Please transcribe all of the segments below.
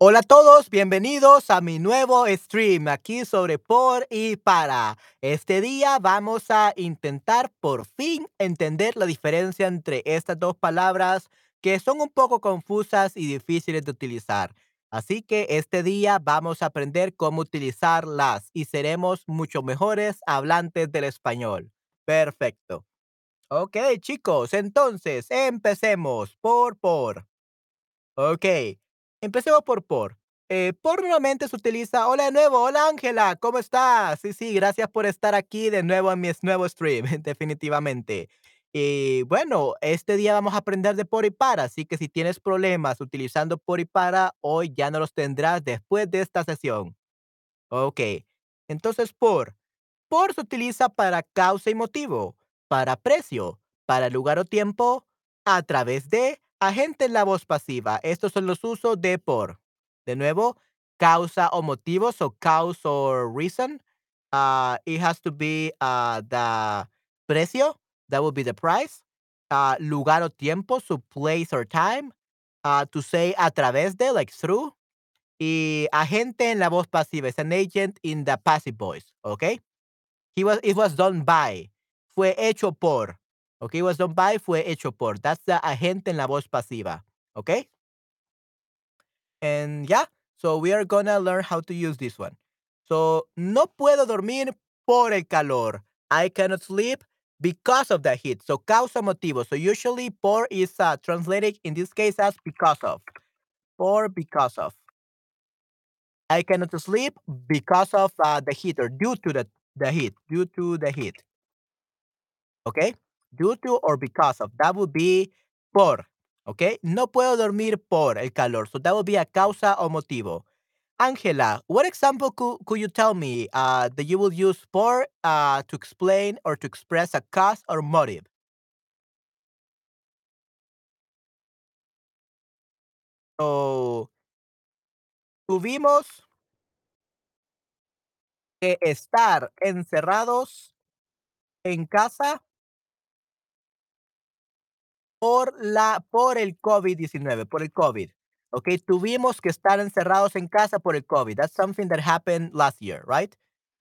Hola a todos, bienvenidos a mi nuevo stream aquí sobre por y para. Este día vamos a intentar por fin entender la diferencia entre estas dos palabras que son un poco confusas y difíciles de utilizar. Así que este día vamos a aprender cómo utilizarlas y seremos mucho mejores hablantes del español. Perfecto. Ok, chicos, entonces empecemos por por. Ok, empecemos por por. Eh, por nuevamente se utiliza, hola de nuevo, hola Ángela, ¿cómo estás? Sí, sí, gracias por estar aquí de nuevo en mi nuevo stream, definitivamente. Y bueno, este día vamos a aprender de por y para, así que si tienes problemas utilizando por y para, hoy ya no los tendrás después de esta sesión. Ok, entonces por. Por se utiliza para causa y motivo, para precio, para lugar o tiempo, a través de, agente en la voz pasiva. Estos son los usos de por. De nuevo, causa o motivo, so cause or reason. Uh, it has to be uh, the precio, that would be the price. Uh, lugar o tiempo, so place or time. To say a través de, like through. Y agente en la voz pasiva, is an agent in the passive voice, okay? He was it was done by. Fue hecho por. Okay, it was done by, fue hecho por. That's the agente en la voz pasiva. Okay? And yeah, so we are gonna learn how to use this one. So, no puedo dormir por el calor. I cannot sleep because of the heat. So, causa motivo. So, usually por is uh, translated in this case as because of. Por because of. I cannot sleep because of uh, the heat or due to the, the heat. Due to the heat. ¿ok? Due to or because of. That would be por, Okay? No puedo dormir por el calor. So that would be a causa o motivo. Angela, what example could, could you tell me uh, that you will use por uh, to explain or to express a cause or motive? So, tuvimos que estar encerrados en casa por la por el COVID-19, por el COVID. Okay, tuvimos que estar encerrados en casa por el COVID. That's something that happened last year, right?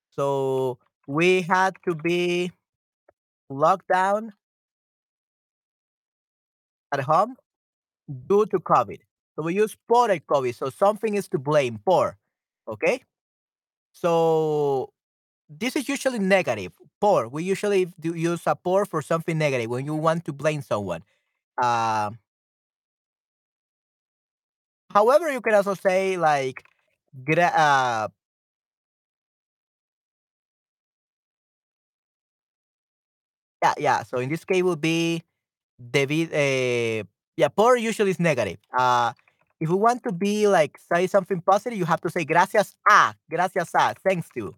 So we had to be locked down at home due to COVID. So we use por el COVID. So something is to blame por. Okay? So this is usually negative. Por. We usually do use a por for something negative when you want to blame someone. Uh, however, you can also say like gra- uh, Yeah, yeah. So in this case will be debido uh, yeah, poor usually is negative. Uh if we want to be like say something positive, you have to say gracias a, gracias a, thanks to.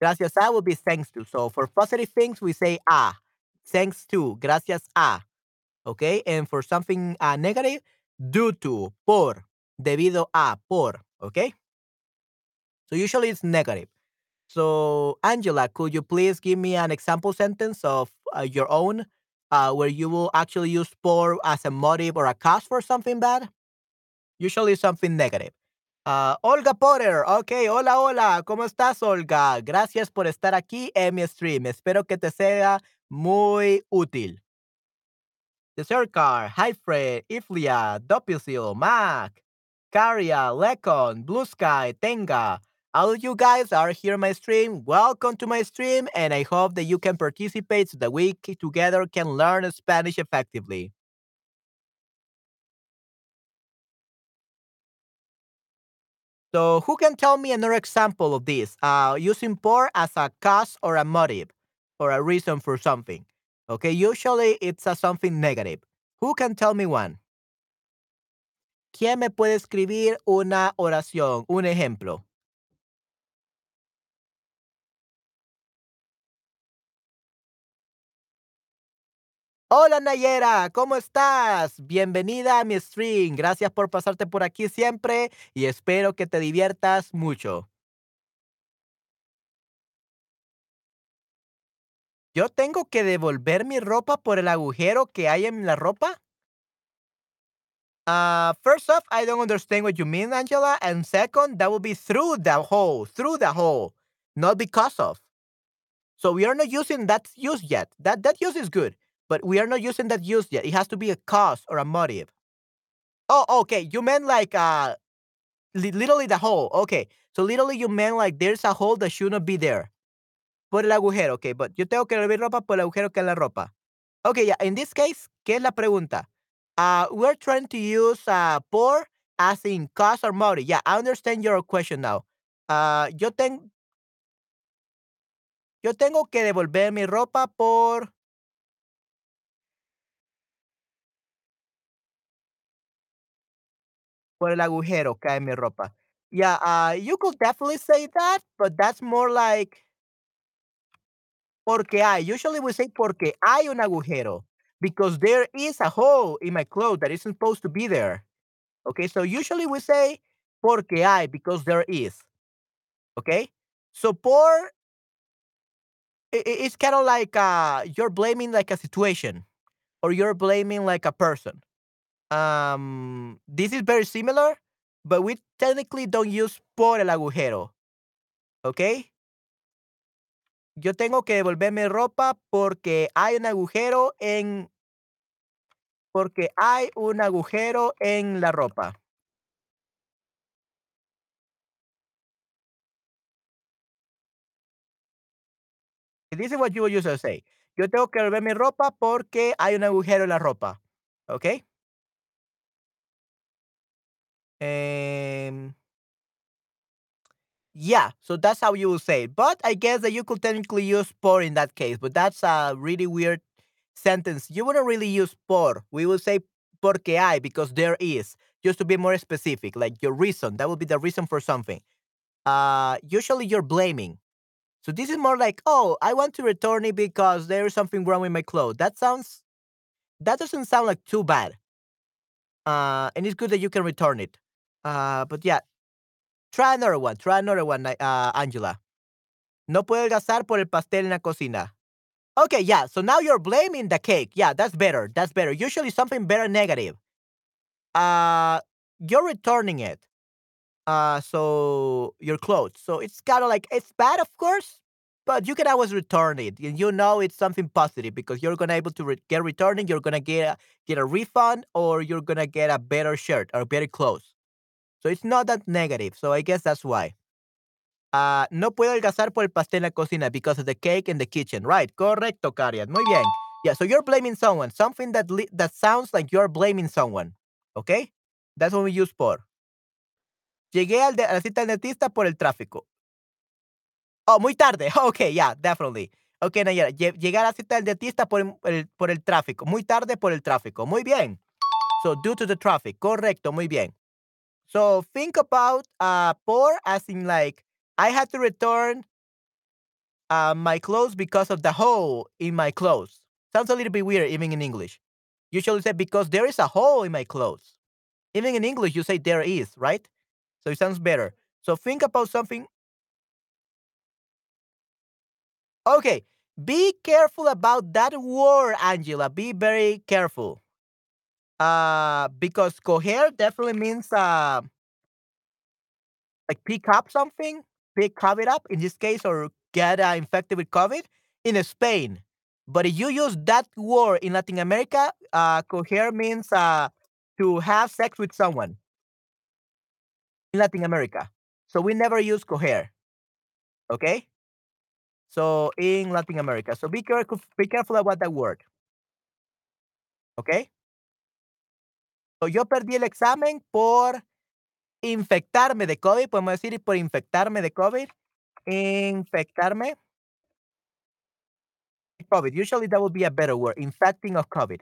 Gracias a will be thanks to. So for positive things we say a, thanks to, gracias a. Okay? And for something uh, negative, due to, por, debido a, por. Okay? So usually it's negative. So, Angela, could you please give me an example sentence of uh, your own uh, where you will actually use por as a motive or a cause for something bad? Usually something negative. Uh, Olga Potter, ok, hola, hola, ¿cómo estás, Olga? Gracias por estar aquí en mi stream. Espero que te sea muy útil. Desercar, Hi Fred, Iflia, Doppelsil, Mac, Caria, Lecon, Blue Sky, Tenga. All you guys are here my stream. Welcome to my stream, and I hope that you can participate so that we together can learn Spanish effectively. So, who can tell me another example of this? Uh, using por as a cause or a motive or a reason for something. Okay, usually it's a something negative. Who can tell me one? ¿Quién me puede escribir una oración, un ejemplo? Hola Nayera, ¿cómo estás? Bienvenida a mi stream. Gracias por pasarte por aquí siempre y espero que te diviertas mucho. ¿Yo tengo que devolver mi ropa por el agujero que hay en la ropa? Uh, first off, I don't understand what you mean, Angela. And second, that will be through the hole, through the hole, not because of. So we are not using that use yet. That that use is good, but we are not using that use yet. It has to be a cause or a motive. Oh, okay. You meant like uh, li- literally the hole. Okay. So literally you meant like there's a hole that should not be there. Por el agujero, okay. But yo tengo que lavar ropa por el agujero que la ropa. Okay, yeah. In this case, ¿qué es la pregunta? Uh, we're trying to use uh, por as in cause or motive. Yeah, I understand your question now. Uh, yo, ten, yo tengo que devolver mi ropa por por el agujero cae mi ropa. Yeah, uh, you could definitely say that, but that's more like porque hay. Usually we say porque hay un agujero because there is a hole in my clothes that isn't supposed to be there. Okay, so usually we say porque hay because there is. Okay, so por i- i- it's kind of like uh, you're blaming like a situation or you're blaming like a person. Um, this is very similar, but we technically don't use por el agujero. Okay, yo tengo que devolver mi ropa porque hay un agujero en porque hay un agujero en la ropa. This is what you will usually say. Yo tengo que devolver mi ropa porque hay un agujero en la ropa. Okay. Um, yeah, so that's how you will say it. But I guess that you could technically use por in that case, but that's a really weird sentence. You wouldn't really use por. We would say porque hay because there is, just to be more specific, like your reason. That would be the reason for something. Uh, usually you're blaming. So this is more like, oh, I want to return it because there is something wrong with my clothes. That sounds, that doesn't sound like too bad. Uh, and it's good that you can return it. Uh, but yeah, try another one. Try another one, uh, Angela. No puedo gastar por el pastel en la cocina. Okay, yeah. So now you're blaming the cake. Yeah, that's better. That's better. Usually something better negative. Uh, you're returning it. Uh, so your clothes. So it's kind of like it's bad, of course, but you can always return it. And you know it's something positive because you're gonna able to re- get returning. You're gonna get a, get a refund, or you're gonna get a better shirt or better clothes. So it's not that negative. So I guess that's why. Ah, no puedo adelgazar por el pastel en la cocina because of the cake in the kitchen. Right, correcto, Karian. Muy bien. Yeah, so you're blaming someone. Something that that sounds like you're blaming someone. Okay? That's what we use por. Llegué a la cita del dentista por el tráfico. Oh, muy tarde. Okay, yeah, definitely. Okay, Nayara. lle- Llegué a la cita del dentista por el- por el tráfico. Muy tarde por el tráfico. Muy bien. So, due to the traffic. Correcto, muy bien. So, think about uh, por as in like, I had to return uh, my clothes because of the hole in my clothes. Sounds a little bit weird, even in English. Usually say because there is a hole in my clothes. Even in English, you say there is, right? So it sounds better. So think about something. Okay, be careful about that word, Angela. Be very careful. Uh, because coger definitely means uh, like pick up something, pick COVID up in this case, or get uh, infected with COVID in Spain. But if you use that word in Latin America, uh, coger means uh, to have sex with someone in Latin America. So we never use coger. Okay. So in Latin America. So be careful. Be careful about that word. Okay. Yo perdí el examen por infectarme de COVID. Podemos decir por infectarme de COVID. Infectarme COVID. Usually that would be a better word. Infecting of COVID.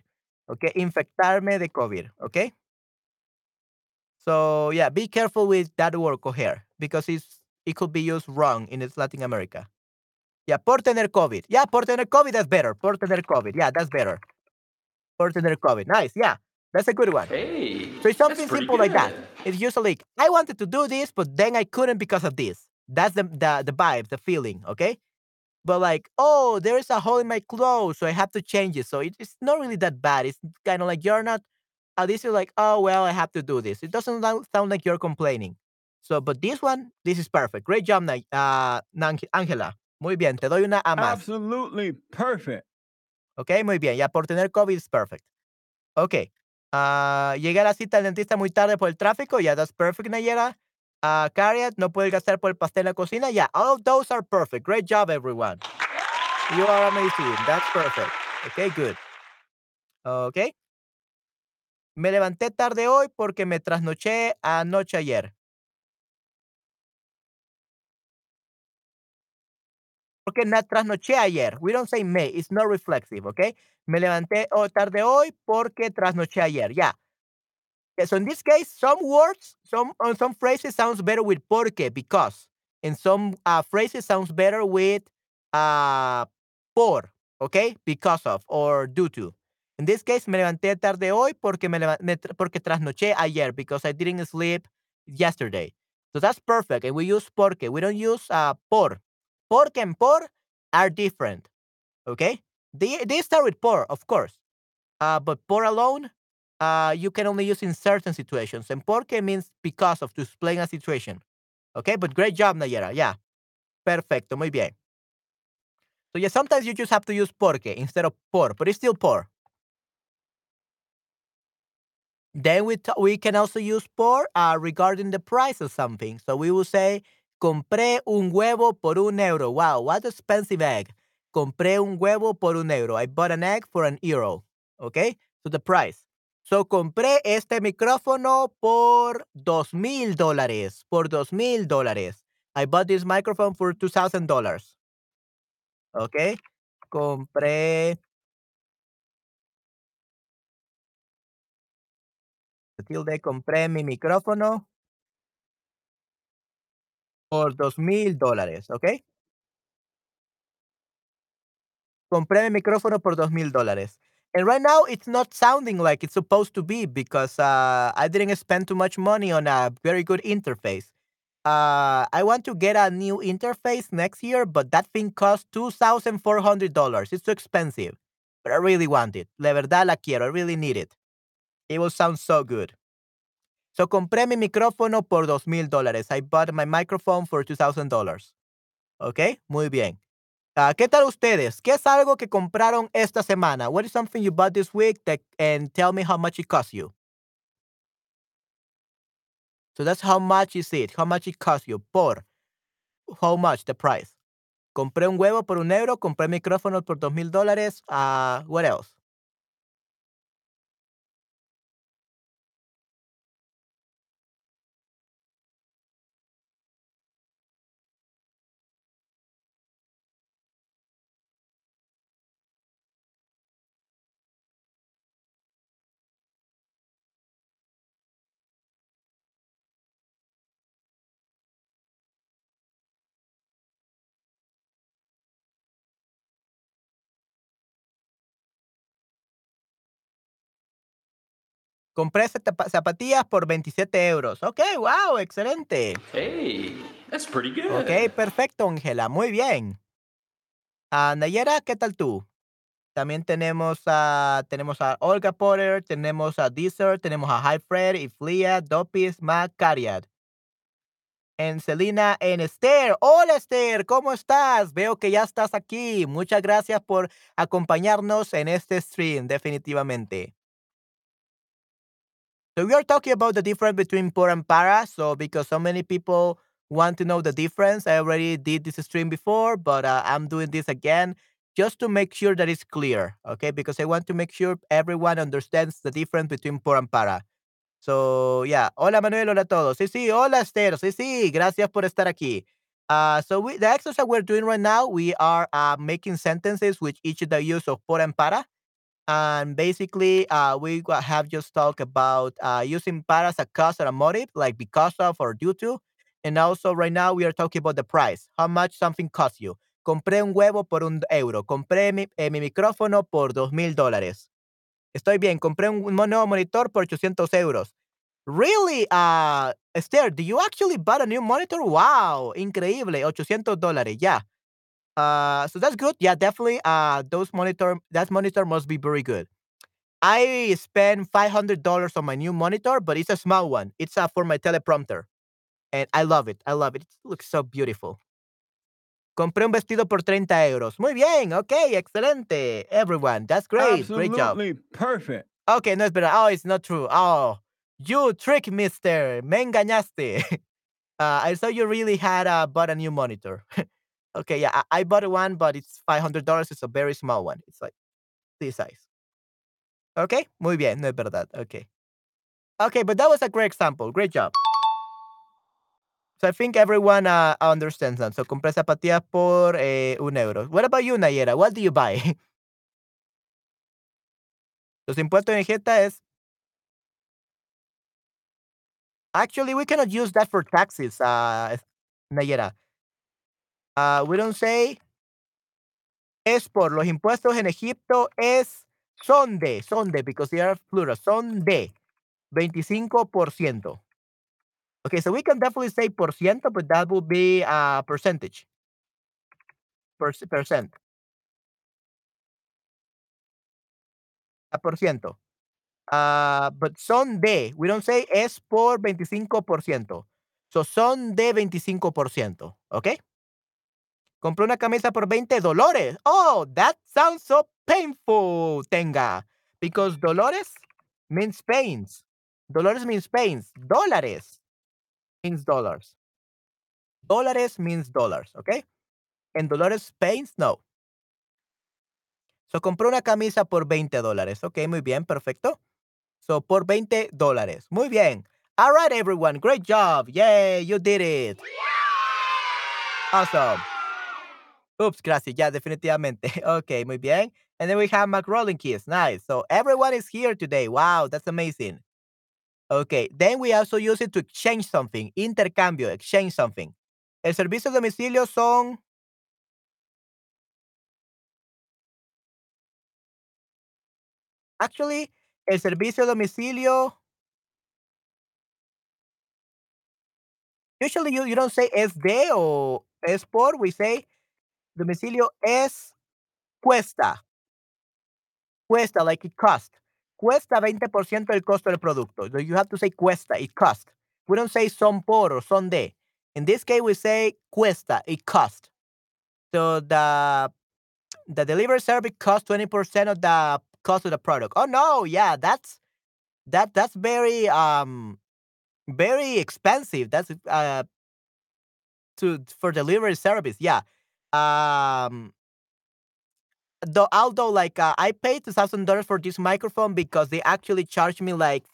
Okay. Infectarme de COVID. Okay. So yeah, be careful with that word coger because it's it could be used wrong in Latin America. Yeah, por tener COVID. Yeah, por tener COVID, that's better. Por tener COVID. Yeah, that's better. Por tener COVID. Nice. Yeah, that's a good one. Hey, So it's something pretty simple like that. good. It's usually I wanted to do this, but then I couldn't because of this. That's the the the vibe, the feeling. Okay. But like, oh, there is a hole in my clothes, so I have to change it. So it, it's not really that bad. It's kind of like you're not at least you're like, oh well, I have to do this. It doesn't sound sound like you're complaining. So, but this one, this is perfect. Great job, Na- uh, Angela. Muy bien, te doy una A más. Absolutely perfect. Ok, muy bien. Ya por tener COVID es perfect. Ok. Ah, llegué a la cita del dentista muy tarde por el tráfico. Ya, that's perfect, Nayera. Uh, no puede gastar por el pastel en la cocina. Yeah, all of those are perfect. Great job, everyone. You are amazing. That's perfect. Okay, good. Okay. Me levanté tarde hoy porque me trasnoché anoche ayer. Porque trasnoché ayer. We don't say me. It's not reflexive, okay? Me levanté oh, tarde hoy porque trasnoché ayer. Yeah. Yeah, so in this case, some words, some uh, some phrases sounds better with porque because, and some uh, phrases sounds better with uh por, okay, because of or due to. In this case, me levanté tarde hoy porque me, me porque trasnoché ayer because I didn't sleep yesterday. So that's perfect, and we use porque. We don't use uh por. Porque and por are different, okay? They they start with por, of course, uh, but por alone uh, you can only use in certain situations. And porque means because of to explain a situation. Okay, but great job, Nayera. Yeah. Perfecto, muy bien. So yeah, sometimes you just have to use porque instead of por, but it's still por. Then we, we can also use por uh, regarding the price of something. So we will say, compré un huevo por un euro. Wow, what expensive egg. Compré un huevo por un euro. I bought an egg for an euro. Okay, so the price. So compré este micrófono por dos mil dólares. Por dos mil dólares. I bought this microphone for two thousand dollars. Okay, compré. Tilde, compré mi micrófono por dos mil dólares. Okay. Compré mi micrófono por dos mil dólares. And right now, it's not sounding like it's supposed to be because uh, I didn't spend too much money on a very good interface. Uh, I want to get a new interface next year, but that thing costs $2,400. It's too expensive, but I really want it. La verdad la quiero. I really need it. It will sound so good. So compré mi micrófono por dos mil dólares. I bought my microphone for $2,000. ¿Ok? Muy bien. Ah, ¿Qué tal ustedes? ¿Qué es algo que compraron esta semana? What is something you bought this week that, and tell me how much it cost you? So that's how much is it? How much it cost you? Por. How much the price? Compré un huevo por un euro, compré micrófonos por dos mil dólares. Uh, what else? Compré zapa- zapatillas por 27 euros. Ok, wow, excelente. Hey, that's pretty good. Ok, perfecto, Ángela. Muy bien. Ah, Nayera, ¿qué tal tú? También tenemos a, tenemos a Olga Potter, tenemos a Deezer, tenemos a High Fred, Iflia, Dopis, Mac, Cariad. En Celina, en Esther. Hola Esther, ¿cómo estás? Veo que ya estás aquí. Muchas gracias por acompañarnos en este stream, definitivamente. So we are talking about the difference between por and para. So because so many people want to know the difference, I already did this stream before, but uh, I'm doing this again just to make sure that it's clear. Okay, because I want to make sure everyone understands the difference between por and para. So yeah, hola Manuel, hola a todos. Sí, sí, hola Esther. Sí, sí, gracias por estar aquí. Uh, so we, the exercise we're doing right now, we are uh, making sentences with each of the use of por and para. And basically, uh, we have just talked about uh, using para as a cause or a motive, like because of or due to. And also, right now, we are talking about the price, how much something costs you. Compré un huevo por un euro. Compré mi, eh, mi micrófono por dos mil dólares. Estoy bien. Compré un nuevo monitor por 800 euros. Really, uh, Esther, do you actually bought a new monitor? Wow, increíble. 800 dólares. Yeah. Uh, so that's good. Yeah, definitely. Uh, those monitor that monitor must be very good. I spent five hundred dollars on my new monitor, but it's a small one. It's uh, for my teleprompter, and I love it. I love it. It looks so beautiful. Compré un vestido por 30 euros. Muy bien, okay, excelente. Everyone, that's great. Great job. Absolutely perfect. Okay, no, espera. Oh, it's not true. Oh, you trick, mister. Me engañaste. Uh, I saw you really had uh, bought a new monitor. okay, yeah, I, I bought one, but it's $500. It's a very small one. It's like this size. Okay, muy bien, no es verdad. Okay. Okay, but that was a great example. Great job. So I think everyone uh, understands that. So compré zapatillas por eh, un euro. What about you, Nayera? What do you buy? Los impuestos en Jeta es Actually, we cannot use that for taxes, uh, Nayera. Uh, we don't say es por los impuestos en Egipto es son de, son de, because they are plural, son de 25%. Okay, so we can definitely say por ciento, but that would be a percentage. Per percent. A por ciento. Uh, but son de, we don't say es por 25%. So son de 25%, okay? Compré una camisa por 20 dólares. Oh, that sounds so painful, Tenga. Because Dolores means pains. Dolores means pains. Dólares means dollars. Dólares means dollars, okay? And Dolores pains, no. So compré una camisa por 20 dólares. Ok, muy bien, perfecto. So, por 20 dólares. Muy bien. All right, everyone. Great job. Yay, you did it. Awesome. Oops, gracias. Ya, definitivamente. Okay, muy bien. And then we have McRolling keys. Nice. So everyone is here today. Wow, that's amazing. Okay, then we also use it to exchange something. Intercambio, exchange something. El servicio de domicilio son Actually, el servicio a domicilio Usually you, you don't say es de o es por, we say domicilio es cuesta. Cuesta, like it cost. Cuesta 20% del costo del producto. So you have to say cuesta, it cost. We don't say son por or son de. In this case, we say cuesta, it cost. So the the delivery service costs 20% of the cost of the product. Oh no, yeah, that's that that's very um very expensive. That's uh to for delivery service. Yeah. Um though although like uh, I paid two thousand dollars for this microphone because they actually charged me like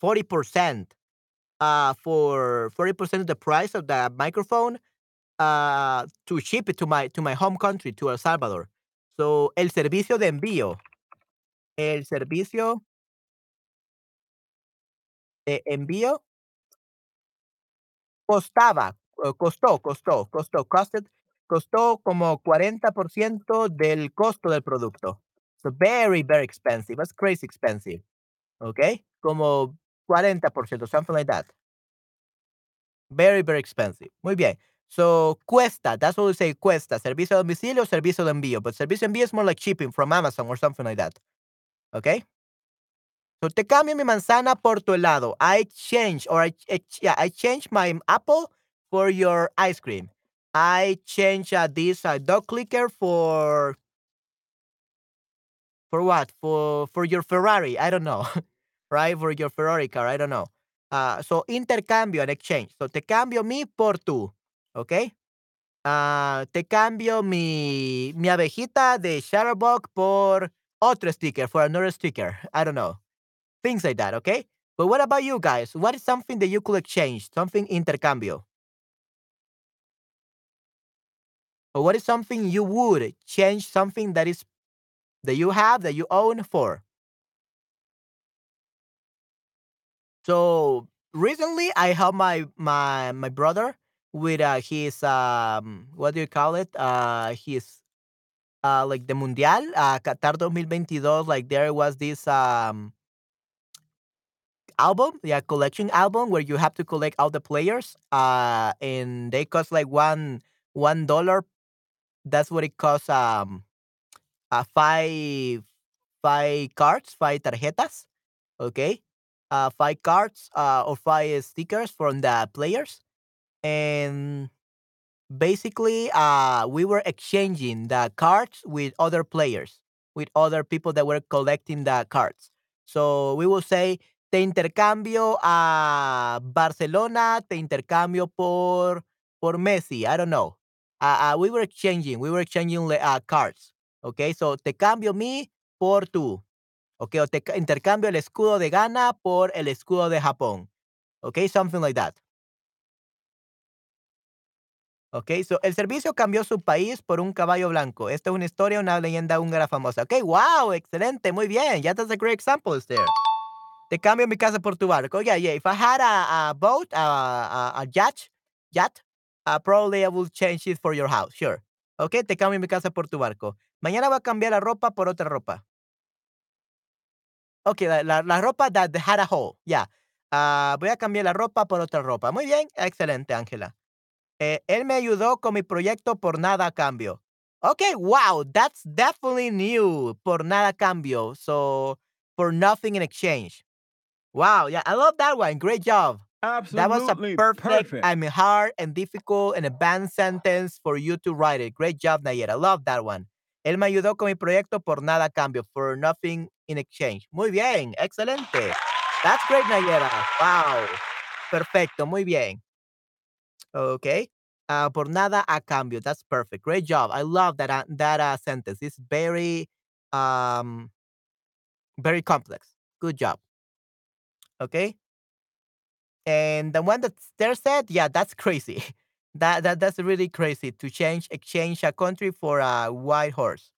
forty percent uh for forty percent of the price of the microphone uh to ship it to my to my home country to El Salvador. So el servicio de envío el servicio de envío costaba, costó, costó, costó, costed, costó como 40% del costo del producto. So very, very expensive. That's crazy expensive. Okay? Como 40%, something like that. Very, very expensive. Muy bien. So, cuesta, that's what we say, cuesta. Servicio de domicilio, servicio de envío. But servicio de envío is more like shipping from Amazon or something like that. Okay? So te cambio mi manzana por tu helado. I change or I, yeah, I change my apple for your ice cream. I change uh, this uh, dog clicker for for what? For for your Ferrari. I don't know. right? For your Ferrari car. I don't know. Uh, so intercambio and exchange. So te cambio mi por tú. Okay? Uh, te cambio mi, mi abejita de Shutterbug por otro sticker for another sticker. I don't know. Things like that, okay? But what about you guys? What is something that you could exchange? Something intercambio. What is something you would change something that is that you have that you own for? So recently I helped my my my brother with uh, his um what do you call it? Uh his uh, like the Mundial, uh, Qatar 2022, like there was this um, album, yeah, collection album where you have to collect all the players, uh, and they cost like one one dollar. That's what it costs. Um, uh, five five cards, five tarjetas. Okay. Uh, five cards uh, or five stickers from the players. And basically, uh, we were exchanging the cards with other players, with other people that were collecting the cards. So we will say, te intercambio a Barcelona, te intercambio por, por Messi. I don't know. Uh, uh, we were exchanging, we were exchanging uh, cards. Okay, so te cambio mi por tú. Okay, o te intercambio el escudo de Ghana por el escudo de Japón. Okay, something like that. Ok, so el servicio cambió su país por un caballo blanco. Esta es una historia, una leyenda húngara famosa. Ok, wow, excelente, muy bien. Yeah, that's a great example there. Te cambio mi casa por tu barco. Yeah, yeah. If I had a, boat, a, a yacht, yacht, uh, probably I would change it for your house. Sure. Ok, te cambio mi casa por tu barco. Mañana voy a cambiar la ropa por otra ropa. Ok, la, la, la ropa that had a hole. Yeah. Uh, voy a cambiar la ropa por otra ropa. Muy bien, excelente, Ángela. Eh, él me ayudó con mi proyecto por nada a cambio. Okay, wow, that's definitely new. Por nada a cambio. So, for nothing in exchange. Wow, yeah, I love that one. Great job. Absolutely That was a perfect, perfect. I mean, hard and difficult and advanced sentence for you to write it. Great job, Nayera. I love that one. Él me ayudó con mi proyecto por nada a cambio. For nothing in exchange. Muy bien, excelente. That's great, Nayera. Wow. Perfecto, muy bien. Okay. Uh, por nada a cambio. That's perfect. Great job. I love that uh, that uh, sentence. It's very um very complex. Good job. Okay. And the one that there said, yeah, that's crazy. That that that's really crazy to change exchange a country for a white horse.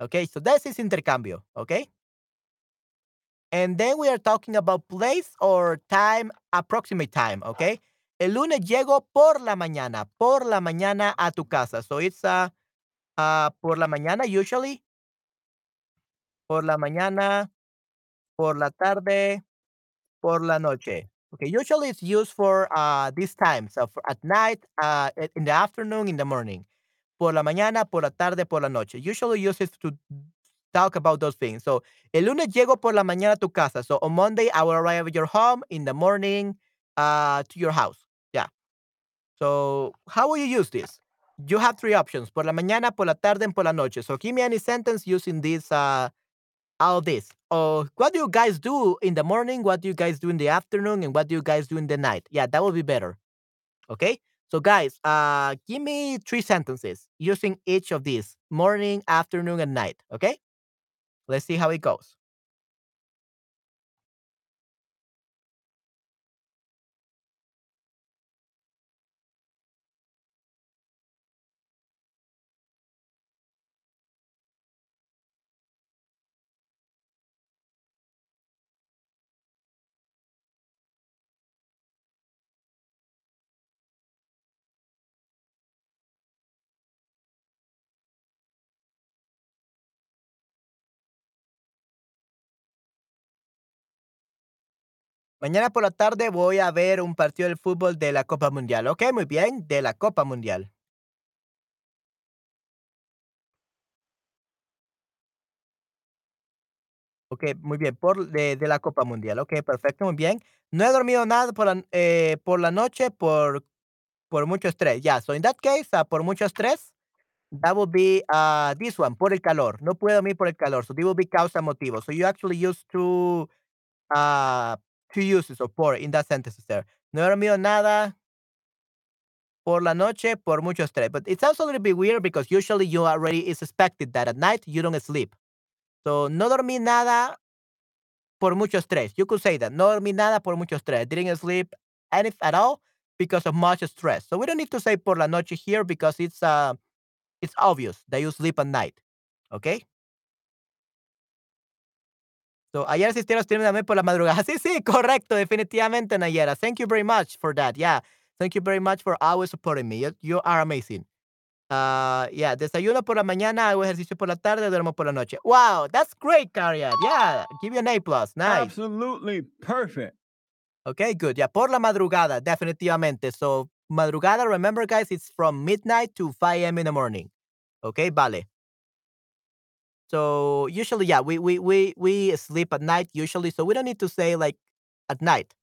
Okay, so this is intercambio. Okay. And then we are talking about place or time, approximate time. Okay. El lunes llego por la mañana, por la mañana a tu casa. So it's uh, uh por la mañana usually. Por la mañana, por la tarde, por la noche. Okay, usually it's used for uh this time. So for at night, uh in the afternoon, in the morning. Por la mañana, por la tarde, por la noche. Usually uses to talk about those things. So el lunes llego por la mañana a tu casa. So on Monday I will arrive at your home in the morning uh to your house. Yeah. So how will you use this? You have three options. Por la mañana, por la tarde, and por la noche. So give me any sentence using this uh all this. Or what do you guys do in the morning? What do you guys do in the afternoon? And what do you guys do in the night? Yeah, that would be better. Okay. So guys, uh give me three sentences using each of these. Morning, afternoon, and night. Okay? Let's see how it goes. Mañana por la tarde voy a ver un partido de fútbol de la Copa Mundial. Ok, muy bien, de la Copa Mundial. Ok, muy bien, por de, la Copa Mundial. Ok, perfecto, muy bien. No he dormido nada por la, eh, por la noche por, por mucho estrés. Ya, so in that case, uh, por mucho estrés, that would be uh, this one, por el calor. No puedo dormir por el calor. So this will be causa motivo. So you actually use two, uh, two uses of por in that sentence there. No he dormido nada por la noche por mucho estrés. But it sounds a little bit weird because usually you already is expected that at night you don't sleep. So no dormí nada por mucho estrés. You could say that. No dormí nada por mucho estrés. Didn't sleep any at all because of much stress. So we don't need to say por la noche here because it's uh it's obvious that you sleep at night. Okay? So, ayer asistieron stream también por la madrugada. Sí, sí, correcto, definitivamente, Nayera. Thank you very much for that. Yeah. Thank you very much for always supporting me. You, you are amazing. Uh, yeah, desayuno por la mañana, hago ejercicio por la tarde, duermo por la noche. Wow, that's great, Cariat. Yeah, give you an A plus. Nice. Absolutely perfect. Okay, good. Yeah, por la madrugada, definitivamente. So, madrugada, remember, guys, it's from midnight to 5 a.m. in the morning. Okay, vale. So usually, yeah, we we we we sleep at night usually, so we don't need to say like at night.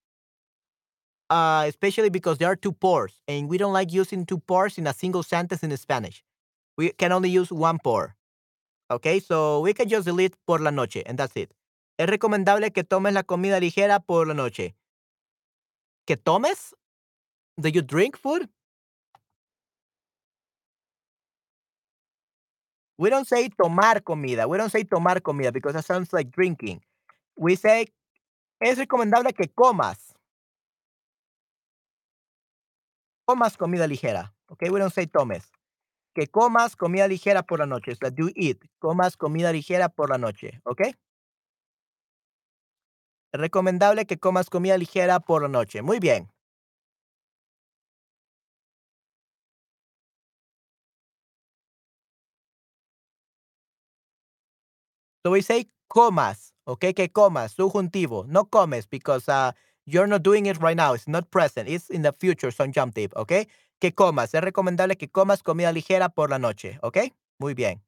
Uh, especially because there are two pores, and we don't like using two pores in a single sentence in Spanish. We can only use one pore. Okay, so we can just delete por la noche, and that's it. Es recomendable que tomes la comida ligera por la noche. ¿Que tomes? Do you drink food? We don't say tomar comida. We don't say tomar comida because that sounds like drinking. We say es recomendable que comas. Comas comida ligera. Okay, we don't say tomes. Que comas comida ligera por la noche. That you eat. Comas comida ligera por la noche. Okay. Recomendable que comas comida ligera por la noche. Muy bien. So we say comas, okay? Que comas, subjuntivo. No comes because uh, you're not doing it right now. It's not present. It's in the future, subjunctive, okay? Que comas. Es recomendable que comas comida ligera por la noche, okay? Muy bien.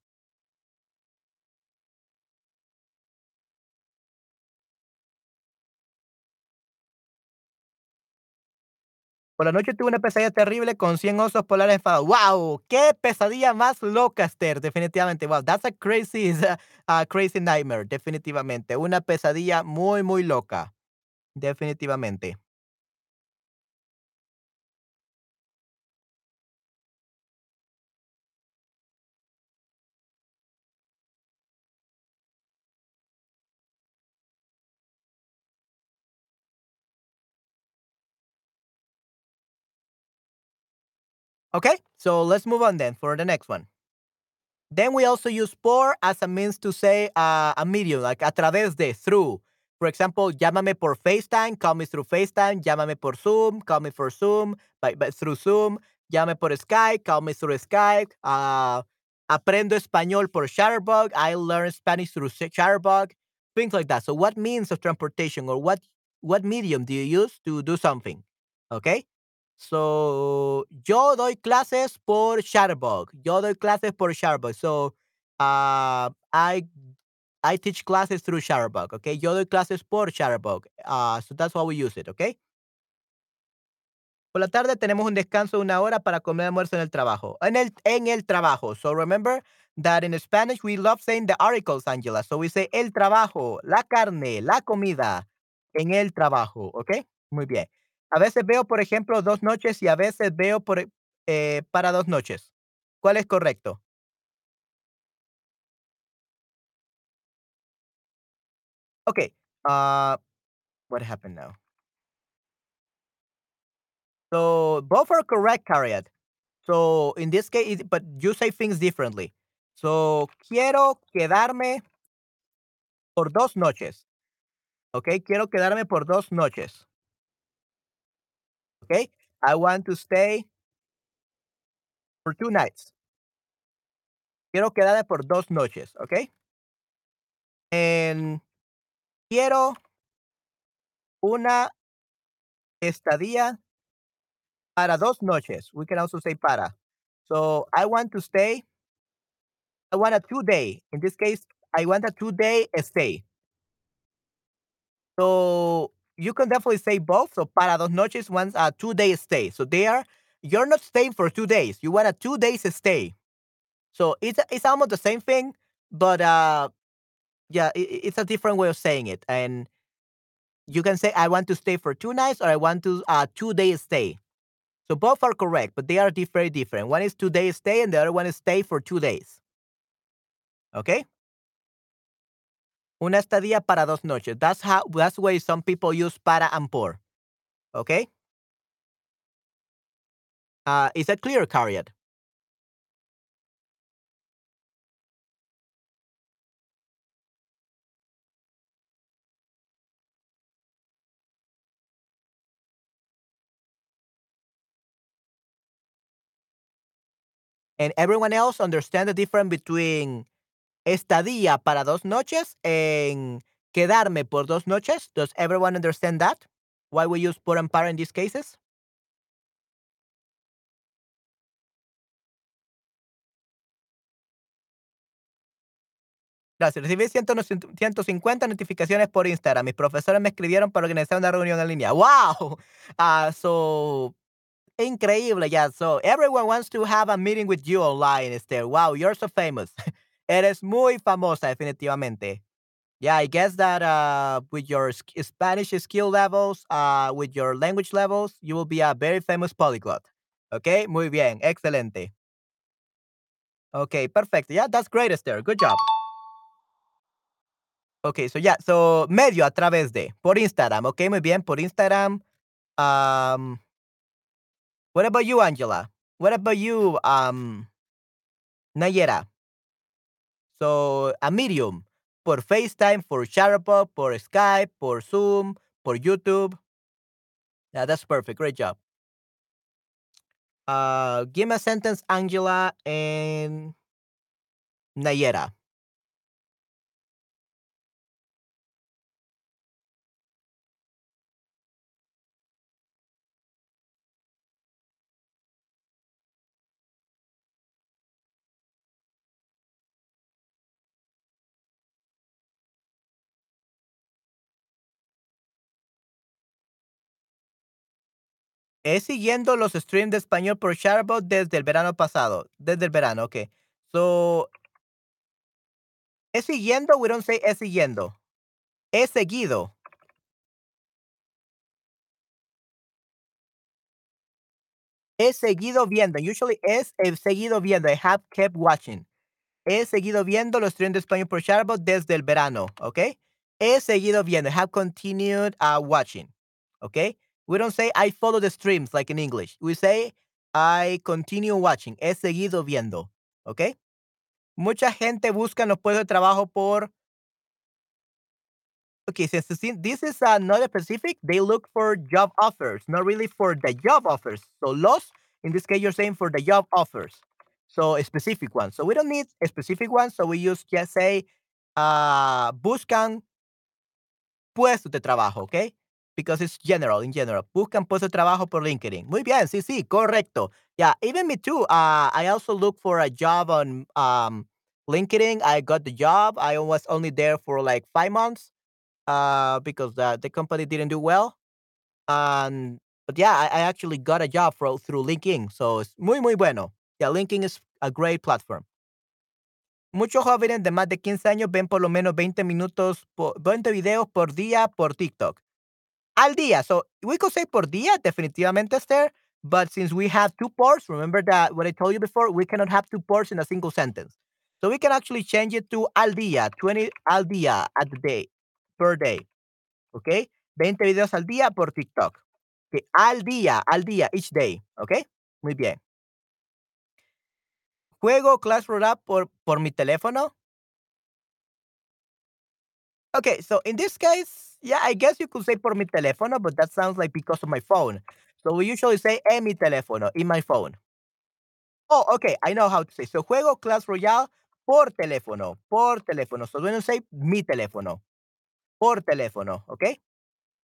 Por la noche tuve una pesadilla terrible con 100 osos polares enfadados. ¡Wow! ¡Qué pesadilla más loca, Esther! Definitivamente. Wow, that's a crazy, a crazy nightmare. Definitivamente. Una pesadilla muy, muy loca. Definitivamente. Okay, so let's move on then for the next one. Then we also use por as a means to say uh, a medium, like a través de, through. For example, llámame por FaceTime, call me through FaceTime, llámame por Zoom, call me for Zoom, by, by, through Zoom, llámame por Skype, call me through Skype. Uh, aprendo español por Shutterbug, I learn Spanish through Shutterbug, things like that. So what means of transportation or what what medium do you use to do something? Okay? So, yo doy clases por Shutterbug. Yo doy clases por Shutterbug. So, uh, I I teach classes through Shutterbug. Okay, yo doy clases por Shutterbug. Uh, so that's how we use it. Okay. Por la tarde tenemos un descanso de una hora para comer almuerzo en el trabajo. En el en el trabajo. So remember that in Spanish we love saying the articles, Angela. So we say el trabajo, la carne, la comida en el trabajo. Okay. Muy bien. A veces veo, por ejemplo, dos noches y a veces veo eh, para dos noches. ¿Cuál es correcto? Okay. Uh, what happened now? So both are correct, Harriet. So in this case, but you say things differently. So quiero quedarme por dos noches. Okay, quiero quedarme por dos noches. Okay, I want to stay for two nights. Quiero quedarme por dos noches, okay? And quiero una estadía para dos noches. We can also say para. So I want to stay. I want a two day. In this case, I want a two day stay. So you can definitely say both. So para dos noches wants a two day stay. So they are you're not staying for two days. You want a two days stay. So it's it's almost the same thing, but uh, yeah, it, it's a different way of saying it. And you can say I want to stay for two nights or I want to uh two days stay. So both are correct, but they are very different. One is two days stay and the other one is stay for two days. Okay? Una estadía para dos noches. That's how that's why some people use para and por. Okay? Uh, is that clear, Carriot? And everyone else understand the difference between estadía para dos noches en quedarme por dos noches. Does everyone understand that? Why we use por and para in these cases? Gracias. Recibí 150 notificaciones por Instagram. Mis profesores me escribieron para organizar una reunión en línea. ¡Wow! Uh, so, increíble. Yeah. So, everyone wants to have a meeting with you online, Esther. Wow, you're so famous. Eres muy famosa, definitivamente. Yeah, I guess that uh, with your Spanish skill levels, uh, with your language levels, you will be a very famous polyglot. Okay, muy bien, excelente. Okay, perfect. Yeah, that's great, Esther. Good job. Okay, so yeah, so medio a través de, por Instagram. Okay, muy bien, por Instagram. Um, what about you, Angela? What about you, um, Nayera? So, a medium por FaceTime, por Chatterbug, por Skype, por Zoom, por YouTube. Yeah, that's perfect. Great job. Uh, give me a sentence, Angela and Nayera. Es siguiendo los streams de español por Sharbot desde el verano pasado. Desde el verano, ok. So, es siguiendo, we don't say es siguiendo. Es seguido. He seguido viendo. Usually es he seguido viendo. I have kept watching. He seguido viendo los streams de español por Sharbot desde el verano, ¿ok? He seguido viendo. I have continued uh, watching, ¿ok? We don't say I follow the streams like in English. We say I continue watching. He seguido viendo. ¿Ok? Mucha gente busca los puestos de trabajo por. Okay, since this is uh, not specific, they look for job offers, not really for the job offers. So los, in this case, you're saying for the job offers. So a specific one. So we don't need a specific one. So we use just say uh, buscan puestos de trabajo, okay? Because it's general, in general. Buscan puesto de trabajo por LinkedIn. Muy bien, sí, sí, correcto. Yeah, even me too. Uh, I also look for a job on um, LinkedIn. I got the job. I was only there for like five months uh, because the, the company didn't do well. Um, but yeah, I, I actually got a job for, through LinkedIn. So it's muy, muy bueno. Yeah, LinkedIn is a great platform. Muchos jóvenes de más de 15 años ven por lo menos 20 minutos, por, 20 videos por día por TikTok. Al día. So we could say por día, definitivamente, Esther. But since we have two parts, remember that what I told you before, we cannot have two parts in a single sentence. So we can actually change it to al día, 20 al día, at the day, per day. Okay? 20 videos al día por TikTok. Okay. Al día, al día, each day. Okay? Muy bien. Juego Clash Royale por, por mi teléfono. Okay, so in this case, yeah, I guess you could say por mi teléfono, but that sounds like because of my phone. So we usually say en mi teléfono, in my phone. Oh, okay, I know how to say. So juego Clash Royale por teléfono, por teléfono. So we don't say mi teléfono, por teléfono, okay?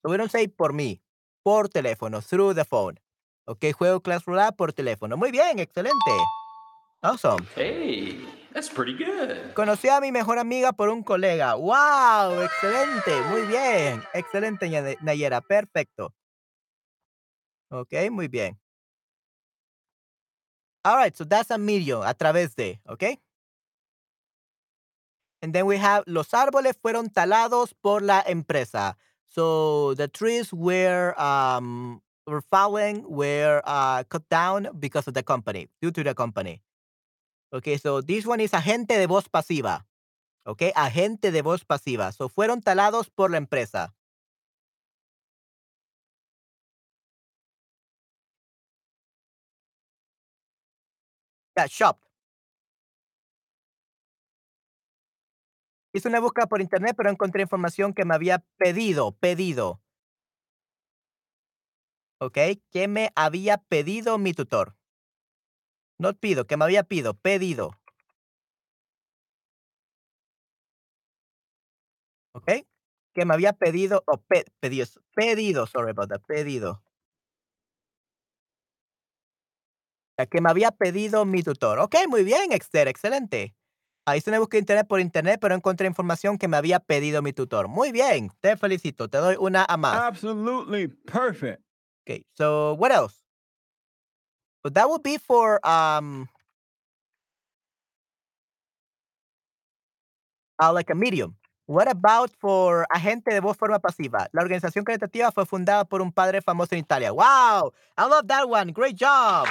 So we don't say por mí, por teléfono, through the phone. Okay, juego Clash Royale por teléfono. Muy bien, excelente. Awesome. Hey, that's pretty good. Conocí a mi mejor amiga por un colega. ¡Wow! Excelente. Muy bien. Excelente, Nayera. Perfecto. Ok, muy bien. All right, so that's a medium, a través de, okay? And then we have, los árboles fueron talados por la empresa. So the trees were, um, were falling, were uh, cut down because of the company, due to the company. Okay, so this one is agente de voz pasiva. Okay, agente de voz pasiva. So fueron talados por la empresa. Yeah, shop. Hice una búsqueda por internet, pero encontré información que me había pedido, pedido. ¿Ok? Que me había pedido mi tutor. No pido, que me había pido, pedido. ¿Ok? Que me había pedido, o pedido, pedido, sorry about that, pedido. Que me había pedido mi tutor. Ok, muy bien, Esther, excelente. Ahí una búsqueda de internet por internet, pero encontré información que me había pedido mi tutor. Muy bien, te felicito. Te doy una a más. Absolutely perfect. Okay, so what else? But that would be for um uh, like a medium. What about for agente de voz forma pasiva? La organización caritativa fue fundada por un padre famoso en Italia. Wow, I love that one. Great job.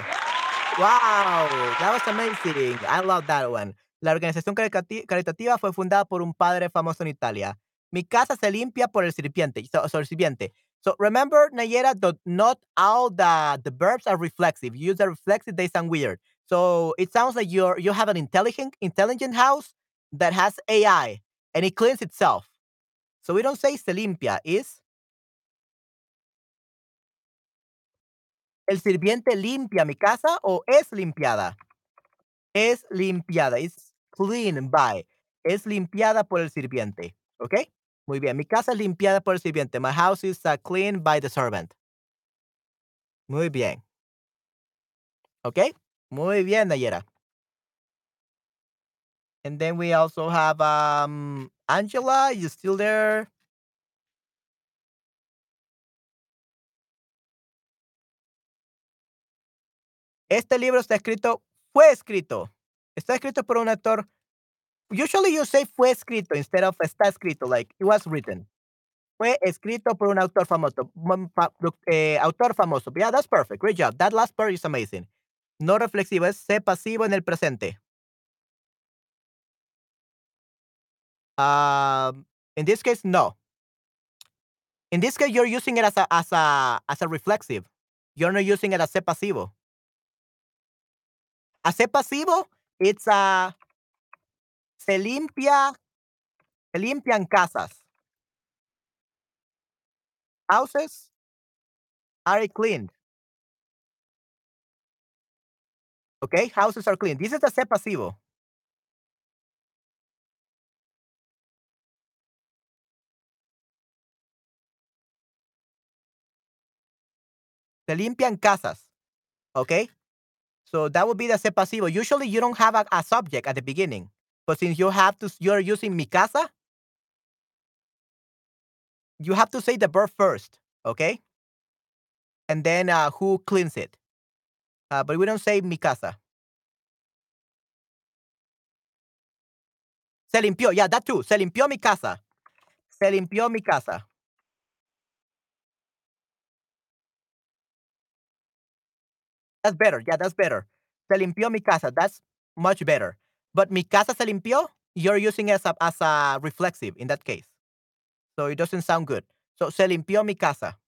Wow, that was amazing. I love that one. La organización caritativa fue fundada por un padre famoso en Italia. Mi casa se limpia por el sirviente. So el sirviente. So remember, Nayera, that not all the, the verbs are reflexive. You use the reflexive, they sound weird. So it sounds like you're you have an intelligent intelligent house that has AI and it cleans itself. So we don't say se limpia, is el sirviente limpia mi casa o es limpiada. Es limpiada, is clean by. Es limpiada por el sirviente. ¿Ok? Muy bien. Mi casa es limpiada por el sirviente. My house is uh, cleaned by the servant. Muy bien. ¿Ok? Muy bien, Nayera. And then we also have um Angela. You still there? Este libro está escrito, fue escrito. Está escrito por un actor. Usually you say fue escrito instead of está escrito, like it was written. Fue escrito por un autor famoso. mm, eh, autor famoso. Yeah, that's perfect. Great job. That last part is amazing. No reflexivo, es sé pasivo en el presente. Um, in this case, no. In this case, you're using it as a as a as a reflexive. You're not using it as sé pasivo. A pasivo, it's a se limpia, se limpian casas. Houses are cleaned. Okay, houses are clean. This is the sé pasivo. Se limpian casas. Okay? So that would be the sé pasivo. Usually you don't have a, a subject at the beginning. But since you have to you're using mi casa, you have to say the verb first, okay? And then uh, who cleans it. Uh, but we don't say mi casa. Se limpió. Yeah, that too. Se limpió mi casa. Se limpió mi casa. That's better. Yeah, that's better. Se limpió mi casa. That's much better. But mi casa se limpió, you're using as a, as a reflexive in that case. So it doesn't sound good. So se limpió mi casa.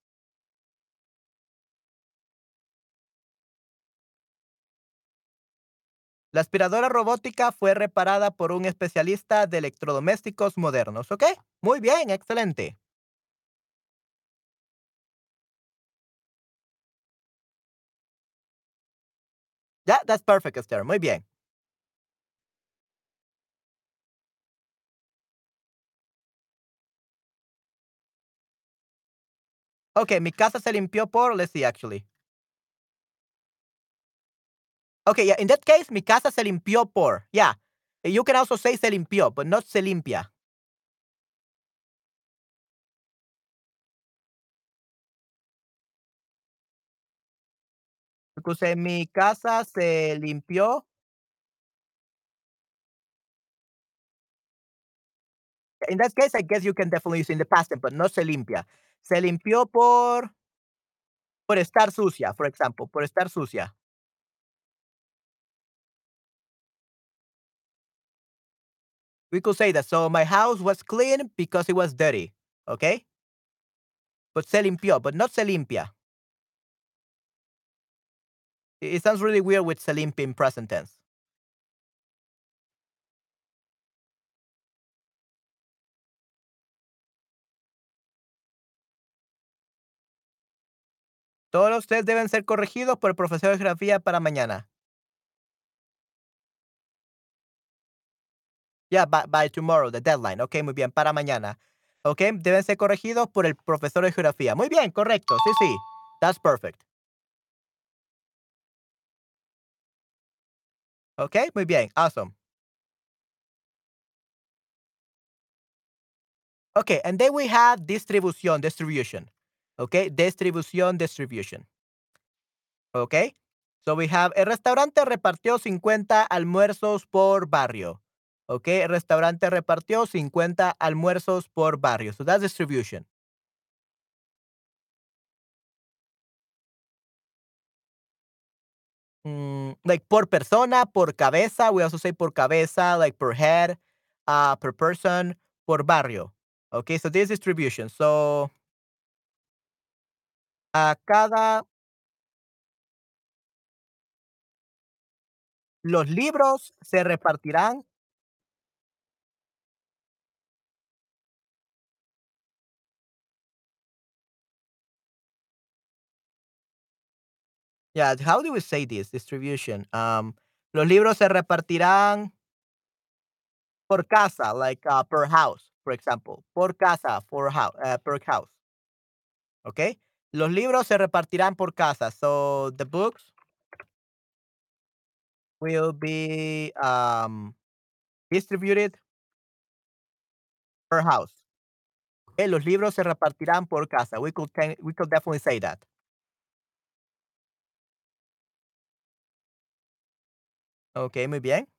La aspiradora robótica fue reparada por un especialista de electrodomésticos modernos. ¿Ok? Muy bien, excelente. Yeah, that's perfect, Esther. Muy bien. Okay, mi casa se limpió por, let's see actually. Okay, yeah, in that case, mi casa se limpió por. Yeah. You can also say se limpió, but not se limpia. Say mi casa se limpió. In that case, I guess you can definitely use in the past tense, but no se limpia. Se limpió por por estar sucia, for example, por estar sucia. We could say that. So my house was clean because it was dirty. Okay? But se limpió, but not se limpia. It it sounds really weird with se limpia in present tense. Todos los test deben ser corregidos por el profesor de geografía para mañana. Ya, yeah, by, tomorrow, the deadline. Ok, muy bien, para mañana. Ok, deben ser corregidos por el profesor de geografía. Muy bien, correcto. Sí, sí. That's perfect. Ok, muy bien. Awesome. Ok, and then we have distribución, distribution. Okay, distribución, distribution. Okay, so we have el restaurante repartió 50 almuerzos por barrio. El restaurante repartió 50 almuerzos por barrio. So that's distribution. Mm, like por persona, por cabeza. We also say por cabeza, like per head, uh, per person, por barrio. Okay, so this distribution. So a cada los libros se repartirán. Yeah, how do we say this distribution? Um, los libros se repartirán por casa, like uh, per house, for example. Por casa, for house, uh, per house. Okay. Los libros se repartirán por casa. So the books will be um, distributed per house. Okay, los libros se repartirán por casa. We could we could definitely say that. Okay, muy bien.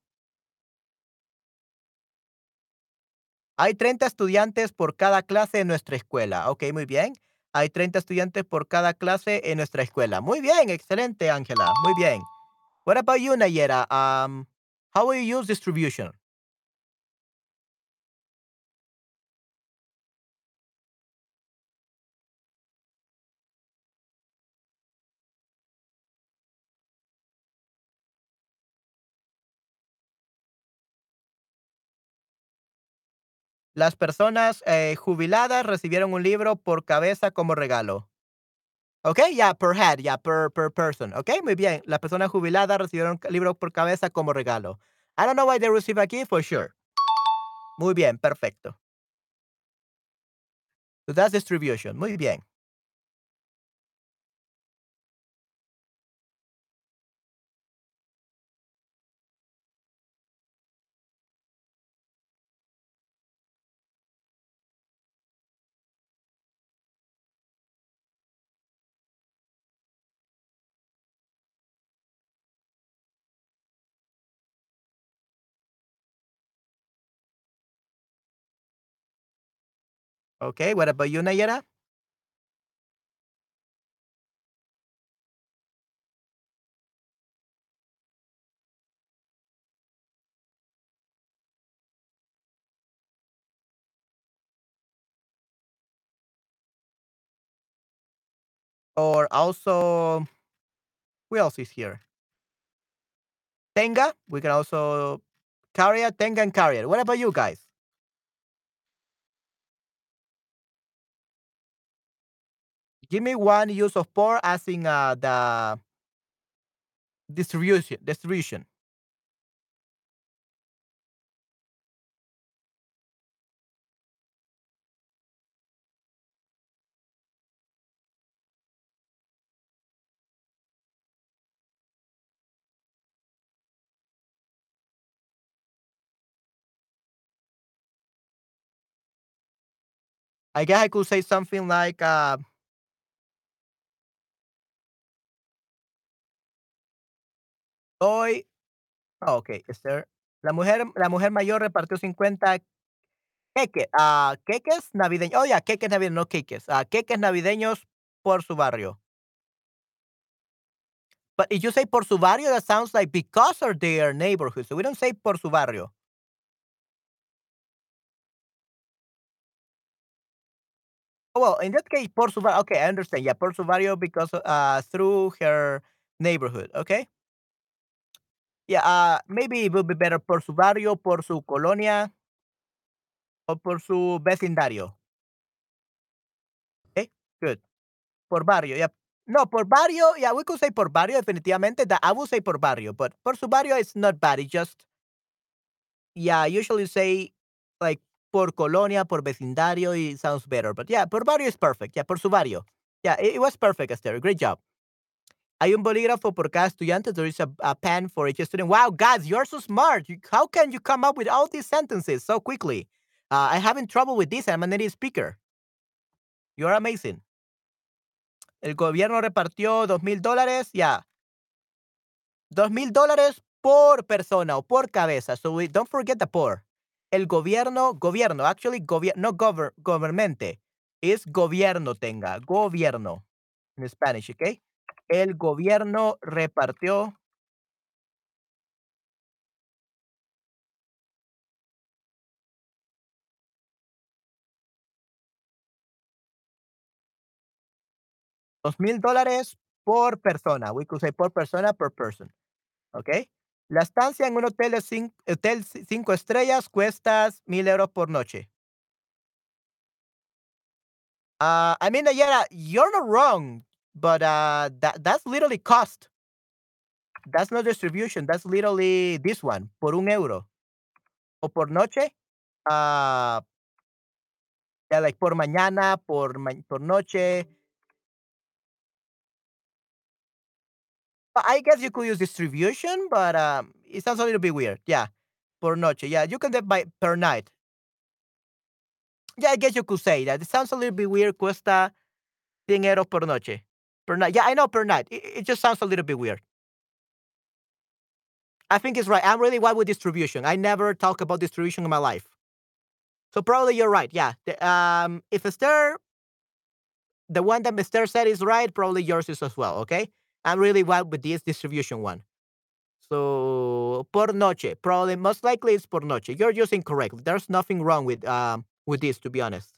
Hay 30 estudiantes por cada clase en nuestra escuela. Ok, muy bien. Hay 30 estudiantes por cada clase en nuestra escuela. Muy bien, excelente, Ángela. Muy bien. What about you, Nayera? Um, how will you use distribution? Las personas eh, jubiladas recibieron un libro por cabeza como regalo. Ok, yeah, per head, yeah, per, per person. Ok, muy bien. Las personas jubiladas recibieron un libro por cabeza como regalo. I don't know why they receive aquí, for sure. Muy bien, perfecto. So that's distribution. Muy bien. Okay, what about you, Nayera? Or also, who else is here? Tenga. We can also carrier, Tenga, and carrier. What about you guys? Give me one use of por as in uh, the distribution. Distribution. I guess I could say something like, uh, hoy, oh, okay, Esther. La mujer, la mujer mayor repartió 50 queques, ah, queques navideños. Oh, yeah, queques navideños, no queques. ah, queques navideños por su barrio. But if you say por su barrio, that sounds like because of their neighborhood. So we don't say por su barrio. Oh, well, in that case, por su barrio. Okay, I understand. Yeah, por su barrio because uh, through her neighborhood. Okay. Yeah, uh, maybe it would be better por su barrio, por su colonia, o por su vecindario. Okay, good. Por barrio, yeah. No, por barrio, yeah, we could say por barrio, definitivamente. That I would say por barrio, but por su barrio is not bad. It's just, yeah, usually say like por colonia, por vecindario, it sounds better. But yeah, por barrio is perfect. Yeah, por su barrio. Yeah, it, it was perfect, Esther. Great job. Hay un bolígrafo por cada estudiante. There is a, pen for each student. Wow, guys, you're so smart. How can you come up with all these sentences so quickly? Uh, I'm having trouble with this. I'm a native speaker. You're amazing. El gobierno repartió dos mil dólares. Yeah. Dos mil dólares por persona o por cabeza. So we, don't forget the por. El gobierno, gobierno, actually, no gover, governmente. Es gobierno tenga, gobierno. En Spanish, ¿ok? El gobierno repartió dos mil dólares por persona. We could say por persona, per person. ¿Ok? La estancia en un hotel de cinco, hotel cinco estrellas cuesta mil euros por noche. Uh, I mean, you're not wrong, but uh, that that's literally cost. That's not distribution. That's literally this one por un euro o por noche. Uh, yeah, like por mañana, por ma por noche. I guess you could use distribution, but um, it sounds a little bit weird. Yeah, por noche. Yeah, you can do by per night. Yeah, I guess you could say that. It sounds a little bit weird. Cuesta 100 euros por noche. Per night. Yeah, I know per night. It, it just sounds a little bit weird. I think it's right. I'm really bad with distribution. I never talk about distribution in my life. So probably you're right. Yeah. The, um, if Esther, the one that Esther said is right, probably yours is as well. Okay. I'm really bad with this distribution one. So por noche, probably most likely it's por noche. You're just incorrect. There's nothing wrong with um with this, to be honest.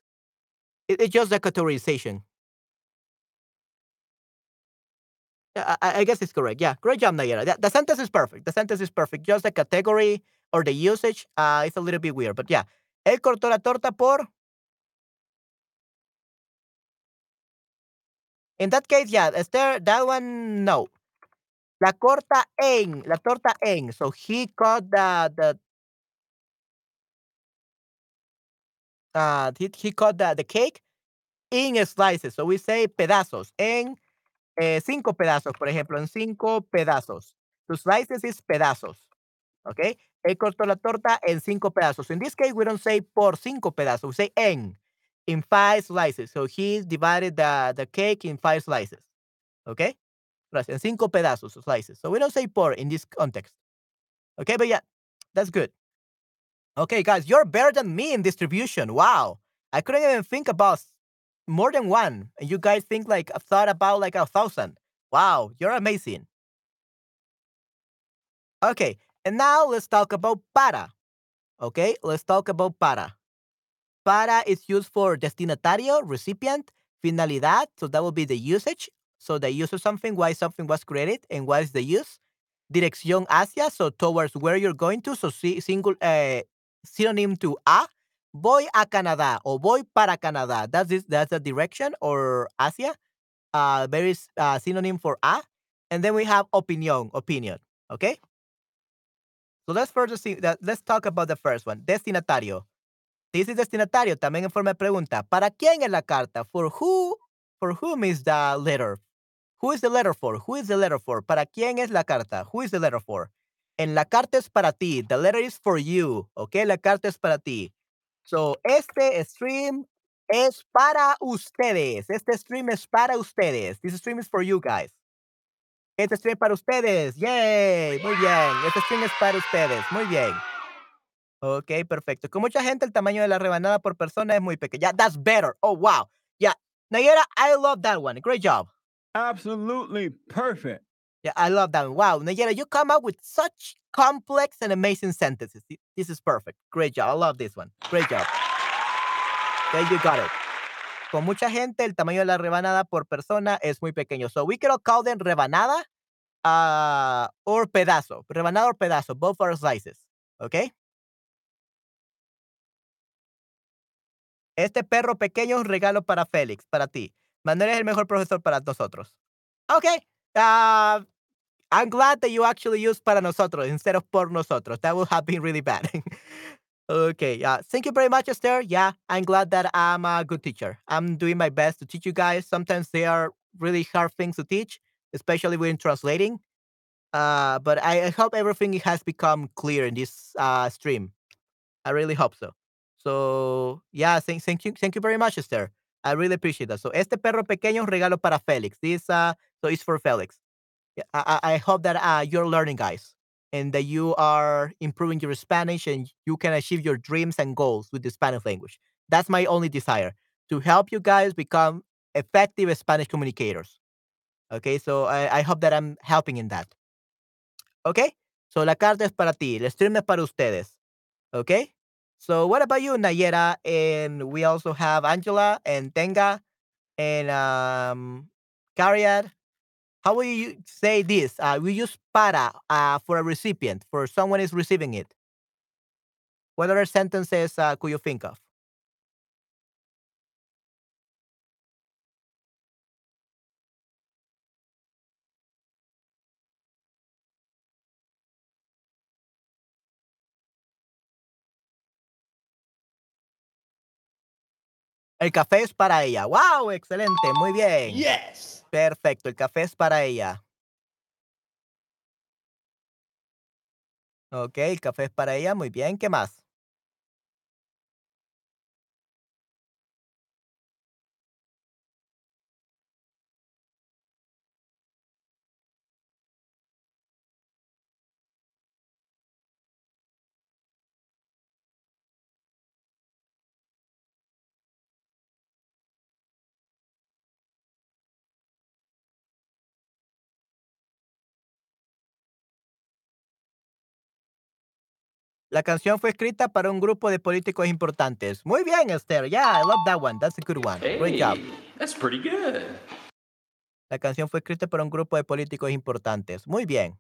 It, it's just a categorization. I, I, guess it's correct. Yeah, great job, Nayera. The, the, sentence is perfect. The sentence is perfect. Just the category or the usage, uh, it's a little bit weird. But yeah, él cortó la torta por. In that case, yeah, Esther, that one, no. La corta en, la torta en. So he cut the the uh he, he cut the, the cake in slices. So we say pedazos. En eh, cinco pedazos, por ejemplo, en cinco pedazos. To slices is pedazos. Okay? Él cortó la torta en cinco pedazos. In this case, we don't say por cinco pedazos. We say en. In five slices. So he divided the, the cake in five slices. ¿Ok? En cinco pedazos, slices. So we don't say por in this context. Okay, but yeah, that's good. Okay, guys, you're better than me in distribution. Wow. I couldn't even think about more than one. And you guys think like I've thought about like a thousand. Wow, you're amazing. Okay, and now let's talk about para. Okay, let's talk about para. Para is used for destinatario, recipient, finalidad. So that will be the usage. So the use of something, why something was created, and what is the use. Dirección hacia, so towards where you're going to. So see single uh, synonym to a voy a Canadá o voy para Canadá. That's this, that's the direction or hacia. Uh, very uh, synonym for a. And then we have opinión, opinion. Okay. So let's first see that. Let's talk about the first one. Destinatario. This is destinatario. También en forma de pregunta. ¿Para quién es la carta? For who? For whom is the letter? Who is the letter for? Who is the letter for? ¿Para quién es la carta? Who is the letter for? En la carta es para ti. The letter is for you. Okay. La carta es para ti. So, este stream es para ustedes. Este stream es para ustedes. This stream is for you guys. Este stream es para ustedes. Yay. Muy bien. Este stream es para ustedes. Muy bien. Ok, perfecto. Con mucha gente el tamaño de la rebanada por persona es muy pequeña. That's better. Oh, wow. Yeah. Nayera, I love that one. Great job. Absolutely perfect. Yeah, I love that. Wow, Nayera, you come up with such complex and amazing sentences. This is perfect. Great job. I love this one. Great job. There you got it. Con mucha gente, el tamaño de la rebanada por persona es muy pequeño. So we can call them rebanada uh, or pedazo. Rebanada or pedazo. Both are slices. Okay? Este perro pequeño es un regalo para Félix, para ti. Manuel es el mejor profesor para nosotros. Okay. Uh, I'm glad that you actually used para nosotros instead of por nosotros. That would have been really bad. okay, yeah. Thank you very much, Esther. Yeah, I'm glad that I'm a good teacher. I'm doing my best to teach you guys. Sometimes they are really hard things to teach, especially when translating. Uh, but I, I hope everything has become clear in this uh, stream. I really hope so. So, yeah, thank, thank you, thank you very much, Esther. I really appreciate that. So, este perro pequeño regalo para Félix. This, uh, so it's for Felix. I, I I hope that uh, you're learning, guys, and that you are improving your Spanish and you can achieve your dreams and goals with the Spanish language. That's my only desire to help you guys become effective Spanish communicators. Okay, so I, I hope that I'm helping in that. Okay, so la carta es para ti, el stream es para ustedes. Okay, so what about you, Nayera? And we also have Angela and Tenga and um, Cariad. How will you say this? Uh, we use para uh, for a recipient, for someone is receiving it. What other sentences uh, could you think of? El café es para ella. ¡Wow! Excelente, muy bien. Yes. Perfecto, el café es para ella. Ok, el café es para ella, muy bien. ¿Qué más? La canción fue escrita para un grupo de políticos importantes. Muy bien, Esther. Yeah, I love that one. That's a good one. Great job. Hey, that's pretty good. La canción fue escrita para un grupo de políticos importantes. Muy bien.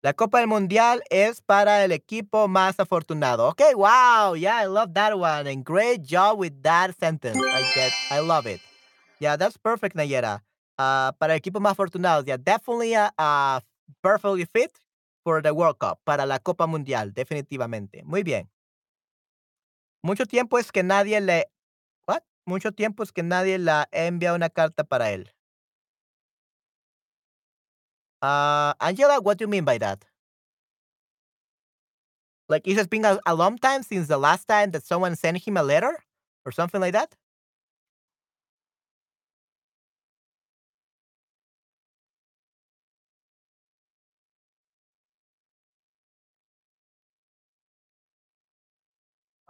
La Copa del Mundial es para el equipo más afortunado. Okay, wow. Yeah, I love that one. And great job with that sentence. I get, I love it. Yeah, that's perfect, Nayera. Uh, para el equipo más afortunado. Yeah, definitely uh, perfectly fit for the World Cup, para la Copa Mundial, definitivamente. Muy bien. Mucho tiempo es que nadie le... What? Mucho tiempo es que nadie le envía una carta para él. Uh, Angela, what do you mean by that? Like, it has been a, a long time since the last time that someone sent him a letter or something like that?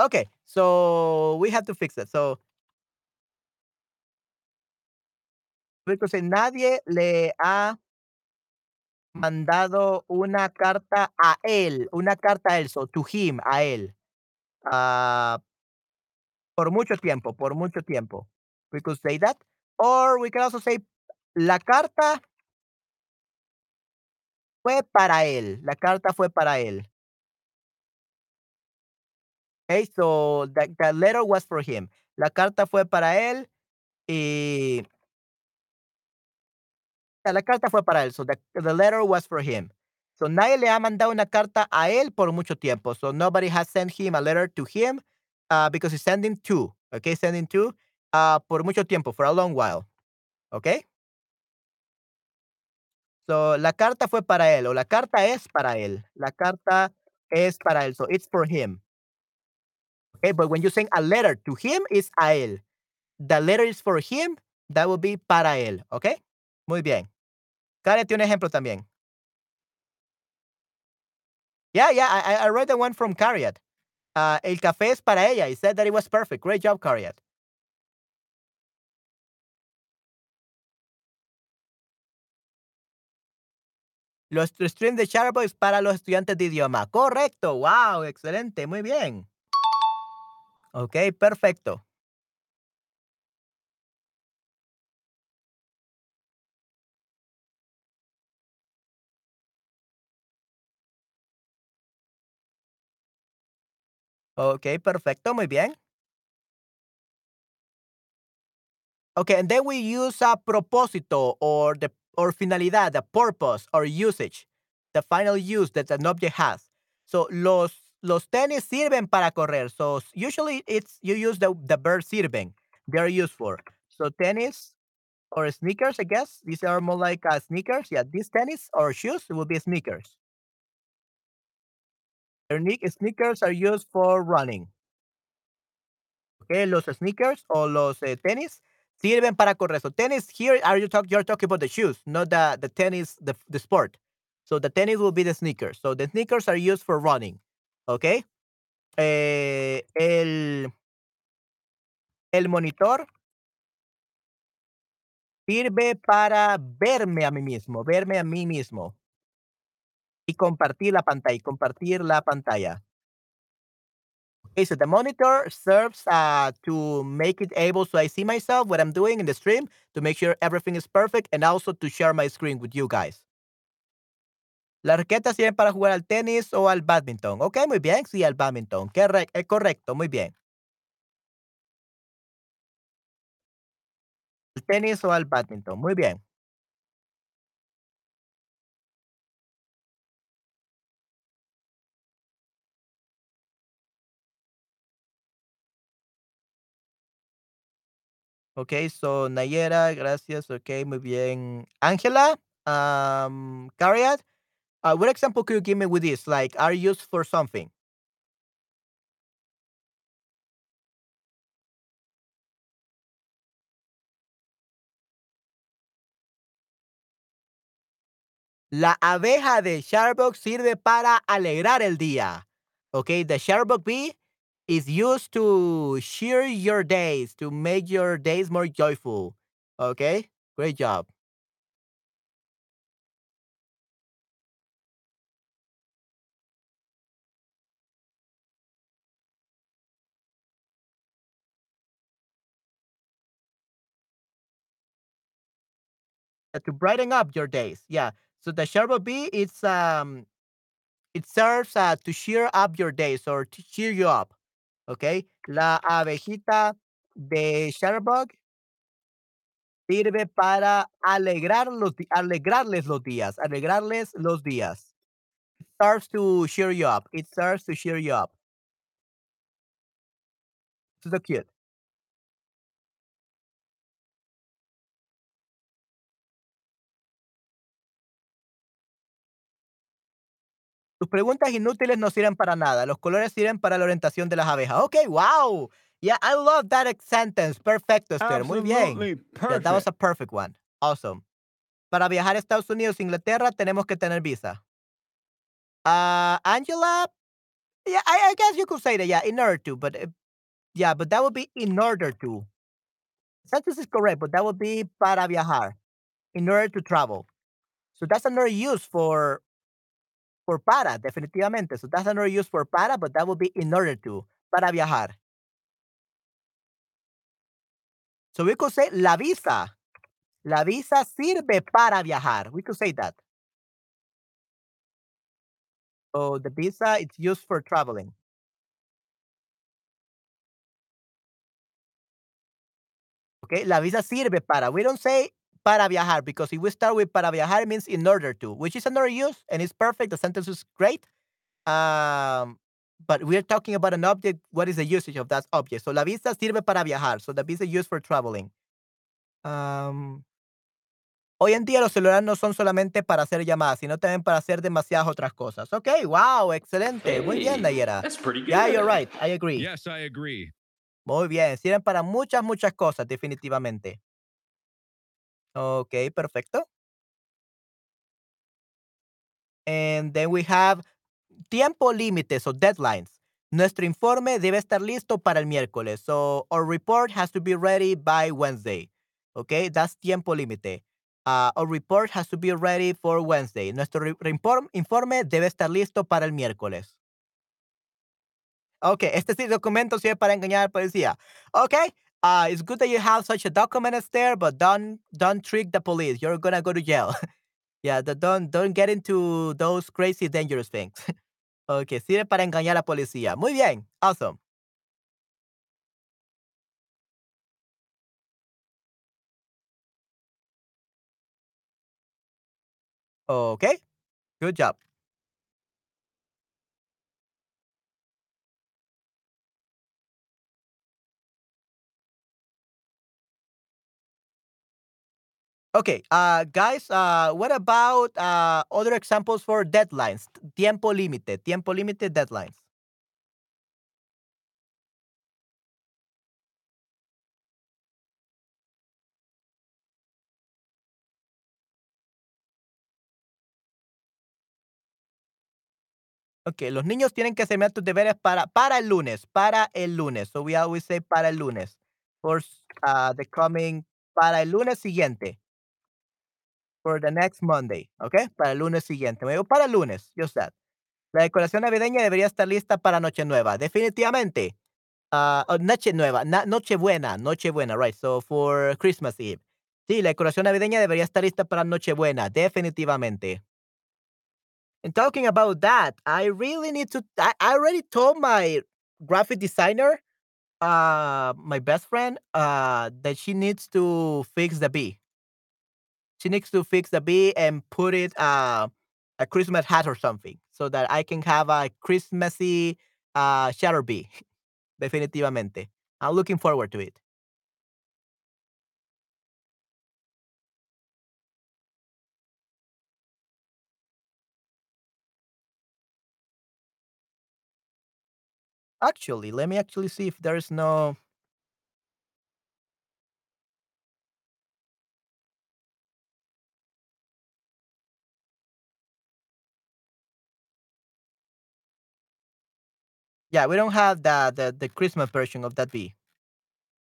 Okay, so we have to fix it. So, entonces nadie le ha mandado una carta a él, una carta a él, so to him, a él. Ah, por mucho tiempo, por mucho tiempo. We could say that. Or we can also say, la carta fue para él. La carta fue para él. Okay, so the, the letter was for him. La carta fue para él y la carta fue para él. So the, the letter was for him. So nadie le ha mandado una carta a él por mucho tiempo. So nobody has sent him a letter to him uh, because he's sending two. Okay, sending two uh, por mucho tiempo, for a long while. Okay. So la carta fue para él o la carta es para él. La carta es para él. So it's for him. Okay, but when you send a letter to him, it's a él. The letter is for him, that will be para él. Okay. Muy bien. Tiene un ejemplo también. Yeah, yeah, I, I read the one from Cariat. Uh, el café es para ella. He said that it was perfect. Great job, Cariat. Los streams de Charboy es para los estudiantes de idioma. Correcto. Wow, excelente. Muy bien. Ok, perfecto. Ok, perfecto. Muy bien. Okay, and then we use a propósito or the or finalidad, the purpose or usage, the final use that an object has. So los los tenis sirven para correr. So usually it's you use the the verb sirven. They're used for. So tennis or sneakers, I guess. These are more like uh, sneakers. Yeah, these tennis or shoes will be sneakers. Sneakers are used for running. Okay, los sneakers o los eh, tenis sirven para correr. So tennis here are you talk you're talking about the shoes, not the the tennis the the sport. So the tennis will be the sneakers. So the sneakers are used for running. Okay. Eh, el el monitor sirve para verme a mí mismo, verme a mí mismo. Y compartir la pantalla, compartir la pantalla. Okay, so the monitor serves uh, to make it able so I see myself, what I'm doing in the stream, to make sure everything is perfect, and also to share my screen with you guys. Las raquetas sirven para jugar al tenis o al badminton. Ok, muy bien. Sí, al badminton. Es eh, correcto, muy bien. El tenis o al badminton. Muy bien. Ok, so Nayera, gracias. Ok, muy bien. Ángela, um, uh, what example could you give me with this? Like, are used for something? La abeja de Chatterbug sirve para alegrar el día. Okay, the Chatterbug bee is used to cheer your days, to make your days more joyful. Okay, great job. To brighten up your days. Yeah. So the Chatterbug bee, it's um, it serves uh, to cheer up your days or to cheer you up. Okay. La abejita de Chatterbug sirve para alegrar los, alegrarles los días, alegrarles los días. It serves to cheer you up. It serves to cheer you up. So cute. Tus preguntas inútiles no sirven para nada. Los colores sirven para la orientación de las abejas. Okay, wow. Yeah, I love that sentence. Perfecto, Esther. Muy bien. Yeah, that was a perfect one. Awesome. Para viajar a Estados Unidos, Inglaterra, tenemos que tener visa. Uh, Angela, yeah, I, I, guess you could say that, yeah, in order to, but uh, yeah, but that would be in order to. Sentence is correct, but that would be para viajar, in order to travel. So that's another use for for para, definitivamente. So that's another use for para, but that would be in order to, para viajar. So we could say la visa. La visa sirve para viajar. We could say that. So the visa it's used for traveling. Okay, la visa sirve para. We don't say para viajar because if we start with para viajar, it means in order to, which is another use and it's perfect. The sentence is great. Um, but we're talking about an object. What is the usage of that object? So la visa sirve para viajar. So the visa is used for traveling. Um, hoy en día los celulares no son solamente para hacer llamadas, sino también para hacer demasiadas otras cosas. Okay, wow, excelente. Muy bien, Nayera. That's pretty good. Yeah, you're right. I agree. Yes, I agree. Muy bien, sirven para muchas, muchas cosas, definitivamente. Okay, perfecto. And then we have tiempo límite, so deadlines. Nuestro informe debe estar listo para el miércoles. So our report has to be ready by Wednesday. Okay, that's tiempo límite. Uh, our report has to be ready for Wednesday. Nuestro informe debe estar listo para el miércoles. Okay, este documento sirve para engañar al policía. Okay, uh, it's good that you have such a document there, but don't don't trick the police. You're gonna go to jail. yeah, the, don't don't get into those crazy dangerous things. okay, sirve para engañar a la policía. Muy bien, awesome. Okay, good job. Okay, uh, guys, uh, what about uh, other examples for deadlines? Tiempo límite, tiempo límite, deadlines. Okay, los niños tienen que hacer tus deberes para, para el lunes, para el lunes. So we always say para el lunes. For uh, the coming, para el lunes siguiente. For the next Monday, okay? Para el lunes siguiente. Me digo para el lunes, just that. La decoración navideña debería estar lista para Noche Nueva, definitivamente. Uh, noche Nueva, na, Noche Buena, Noche Buena, right? So for Christmas Eve. Sí, la decoración navideña debería estar lista para Noche Buena, definitivamente. And talking about that, I really need to. I, I already told my graphic designer, uh, my best friend, uh, that she needs to fix the bee. She needs to fix the bee and put it uh, a Christmas hat or something, so that I can have a Christmassy uh, shadow bee. Definitivamente, I'm looking forward to it. Actually, let me actually see if there's no Yeah, we don't have the the, the Christmas version of that bee.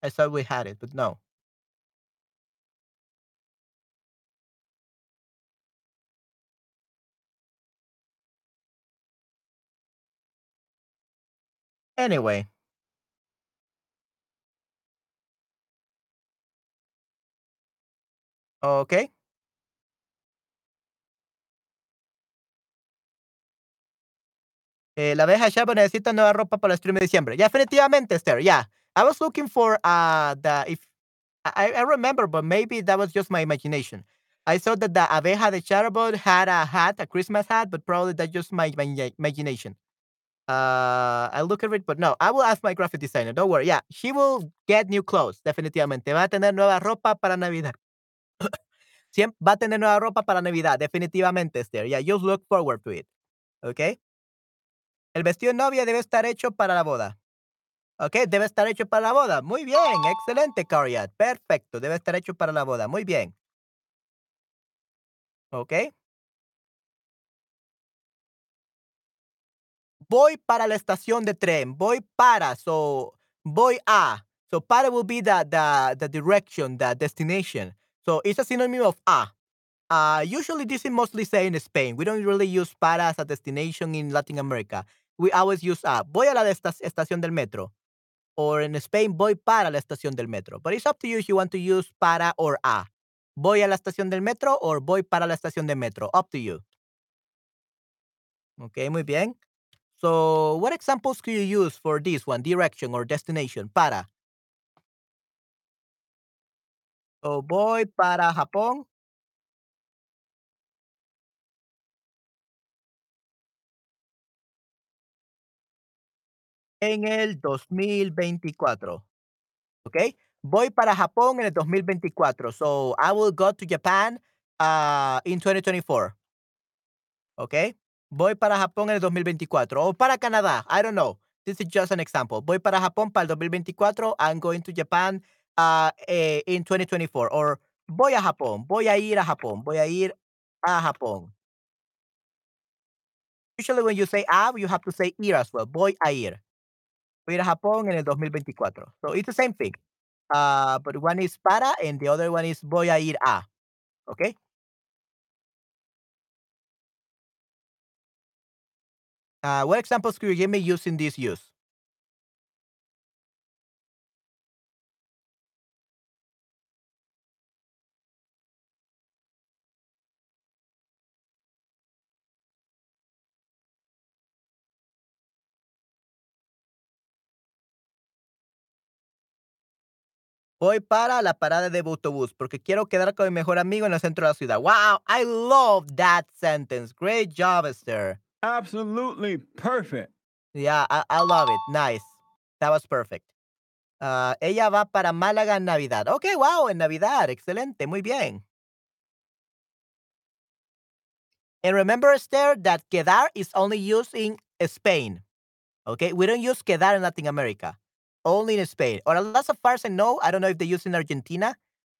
I thought we had it, but no. Anyway. Okay. Eh, la abeja Shaba necesita nueva ropa para el stream de diciembre. Definitivamente, Esther. Yeah. I was looking for uh the if I, I remember, but maybe that was just my imagination. I saw that the abeja de Charbot had a hat, a Christmas hat, but probably that's just my, my imagination. Uh, I look at it, but no, I will ask my graphic designer. Don't worry. Yeah, she will get new clothes. Definitivamente. Va a tener nueva ropa para Navidad. Siempre va a tener nueva ropa para Navidad. Definitivamente, Esther. Yeah, just look forward to it. Okay. El vestido de novia debe estar hecho para la boda. Ok, debe estar hecho para la boda. Muy bien, excelente, Cariat. Perfecto, debe estar hecho para la boda. Muy bien. Ok. Voy para la estación de tren. Voy para, so, voy a. So, para will be the, the, the direction, the destination. So, it's a synonym of a. Uh, usually, this is mostly say in Spain. We don't really use para as a destination in Latin America. We always use a. Voy a la estación del metro. Or in Spain, voy para la estación del metro. But it's up to you if you want to use para or a. Voy a la estación del metro or voy para la estación del metro. Up to you. Okay, muy bien. So, what examples could you use for this one? Direction or destination. Para. So, voy para Japón. En el 2024. ¿Ok? Voy para Japón en el 2024. So I will go to Japan uh, in 2024. ¿Ok? Voy para Japón en el 2024. O para Canadá. I don't know. This is just an example. Voy para Japón para el 2024. I'm going to Japan uh, eh, in 2024. Or voy a Japón. Voy a ir a Japón. Voy a ir a Japón. Usually when you say a, you have to say ir as well. Voy a ir. A Japón en el 2024. So it's the same thing. Uh, but one is para and the other one is voy a ir a. Okay? Uh, what examples could you give me using this use? Voy para la parada de autobús porque quiero quedar con mi mejor amigo en el centro de la ciudad. Wow, I love that sentence. Great job, Esther. Absolutely perfect. Yeah, I, I love it. Nice. That was perfect. Uh, ella va para Málaga en Navidad. Ok, wow, en Navidad. Excelente, muy bien. And remember, Esther, that quedar is only used in Spain. Okay, we don't use quedar in Latin America, only in Spain. Or as far as I know, I don't know if they use in Argentina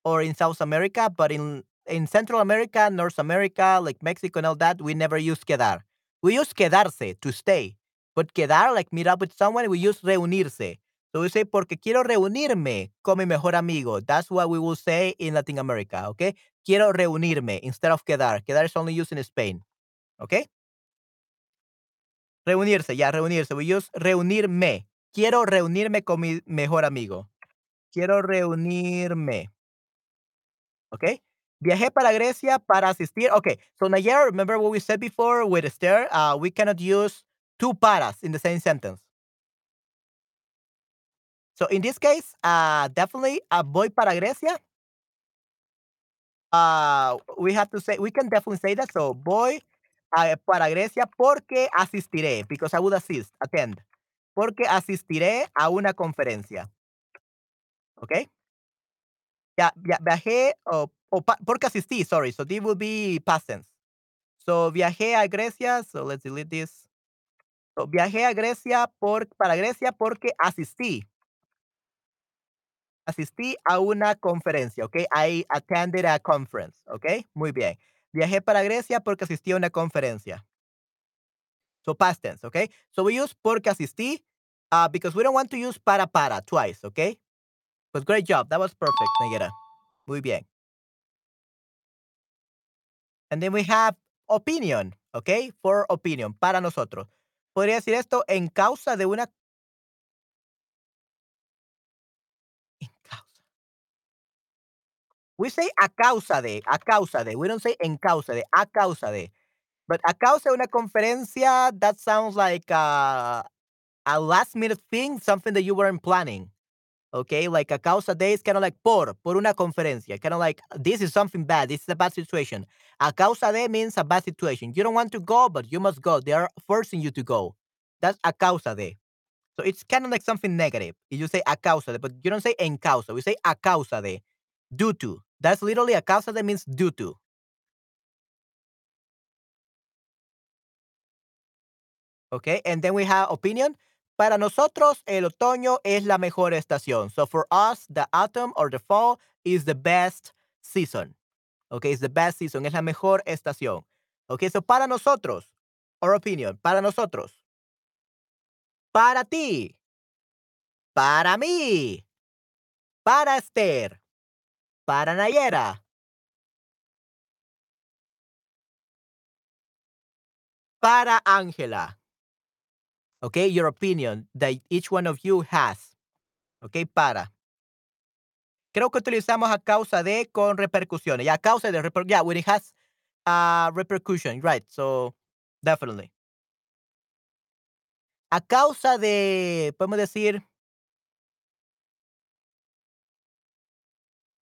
or in South America, but in in Central America, North America, like Mexico and all that, we never use quedar. We use quedarse to stay, but quedar, like meet up with someone, we use reunirse. So we say, porque quiero reunirme con mi mejor amigo. That's what we will say in Latin America, okay? Quiero reunirme instead of quedar. Quedar is only used in Spain, okay? Reunirse, ya, reunirse. We use reunirme. Quiero reunirme con mi mejor amigo. Quiero reunirme. Okay? Viajé para Grecia para asistir. Okay, so Nayera, remember what we said before with Esther? Uh, we cannot use two paras in the same sentence. So in this case, uh, definitely uh, voy para Grecia. Uh, we have to say, we can definitely say that. So voy uh, para Grecia porque asistiré, because I would assist, attend. Porque asistiré a una conferencia. Okay? Ya, viajé, o, porque asistí, sorry. So this will be past tense. So viajé a Grecia, so let's delete this. So, viajé a Grecia por, para Grecia porque asistí. Asistí a una conferencia, ¿ok? I attended a conference, ¿ok? Muy bien. Viajé para Grecia porque asistí a una conferencia. So past tense, ¿ok? So we use porque asistí uh, because we don't want to use para para twice, ¿ok? But great job. That was perfect, Nayera. Muy bien. And then we have opinion, ¿ok? For opinion, para nosotros. Podría decir esto en causa de una... En causa. We say a causa de, a causa de. We don't say en causa de, a causa de. But a causa de una conferencia, that sounds like a, a last minute thing, something that you weren't planning. Okay, like a causa de is kind of like por, por una conferencia. Kind of like this is something bad. This is a bad situation. A causa de means a bad situation. You don't want to go, but you must go. They are forcing you to go. That's a causa de. So it's kind of like something negative. You say a causa de, but you don't say en causa. We say a causa de, due to. That's literally a causa de means due to. Okay, and then we have opinion. Para nosotros, el otoño es la mejor estación. So for us, the autumn or the fall is the best season. Okay, it's the best season. Es la mejor estación. Okay, so para nosotros, our opinion, para nosotros. Para ti. Para mí. Para Esther. Para Nayera. Para Ángela. Okay, your opinion that each one of you has. Okay, para. Creo que utilizamos a causa de con repercusiones. Ya, causa de reper yeah, when it has uh, repercussion, right? So, definitely. A causa de, podemos decir,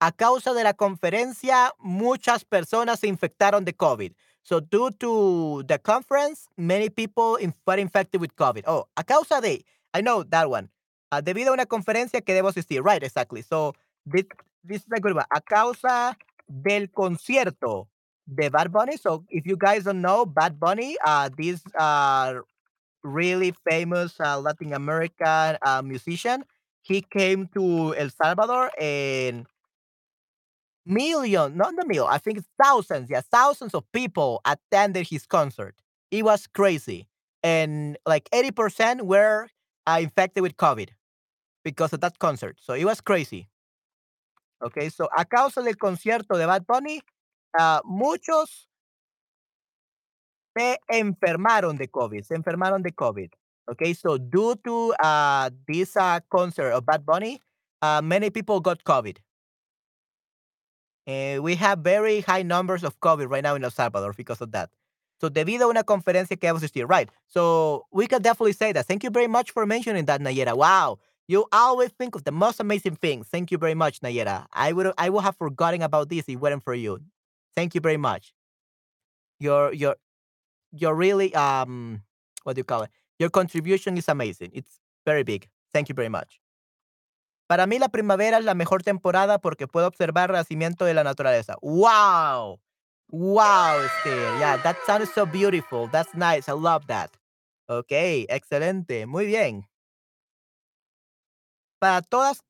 a causa de la conferencia, muchas personas se infectaron de COVID. So, due to the conference, many people were infected with COVID. Oh, a causa de, I know that one. Uh, debido a una conferencia que debo asistir. Right, exactly. So, this, this is a good one. A causa del concierto de Bad Bunny. So, if you guys don't know, Bad Bunny, uh, this uh, really famous uh, Latin American uh, musician, he came to El Salvador and million, not the million, I think thousands, yeah, thousands of people attended his concert. It was crazy. And like 80% were uh, infected with COVID because of that concert. So it was crazy. Okay, so a causa del concierto de Bad Bunny, uh, muchos se enfermaron de COVID, se enfermaron de COVID. Okay, so due to uh, this uh, concert of Bad Bunny, uh, many people got COVID. Eh, we have very high numbers of COVID right now in El Salvador because of that. So, debido a una conferencia que asistido, right? So, we can definitely say that. Thank you very much for mentioning that, Nayera. Wow, you always think of the most amazing things. Thank you very much, Nayera. I would I would have forgotten about this if it weren't for you. Thank you very much. Your your your really um what do you call it? Your contribution is amazing. It's very big. Thank you very much. Para mí la primavera es la mejor temporada porque puedo observar el nacimiento de la naturaleza. ¡Wow! Wow, Esther. Yeah, that sounded so beautiful. That's nice. I love that. Ok, excelente. Muy bien. Para todas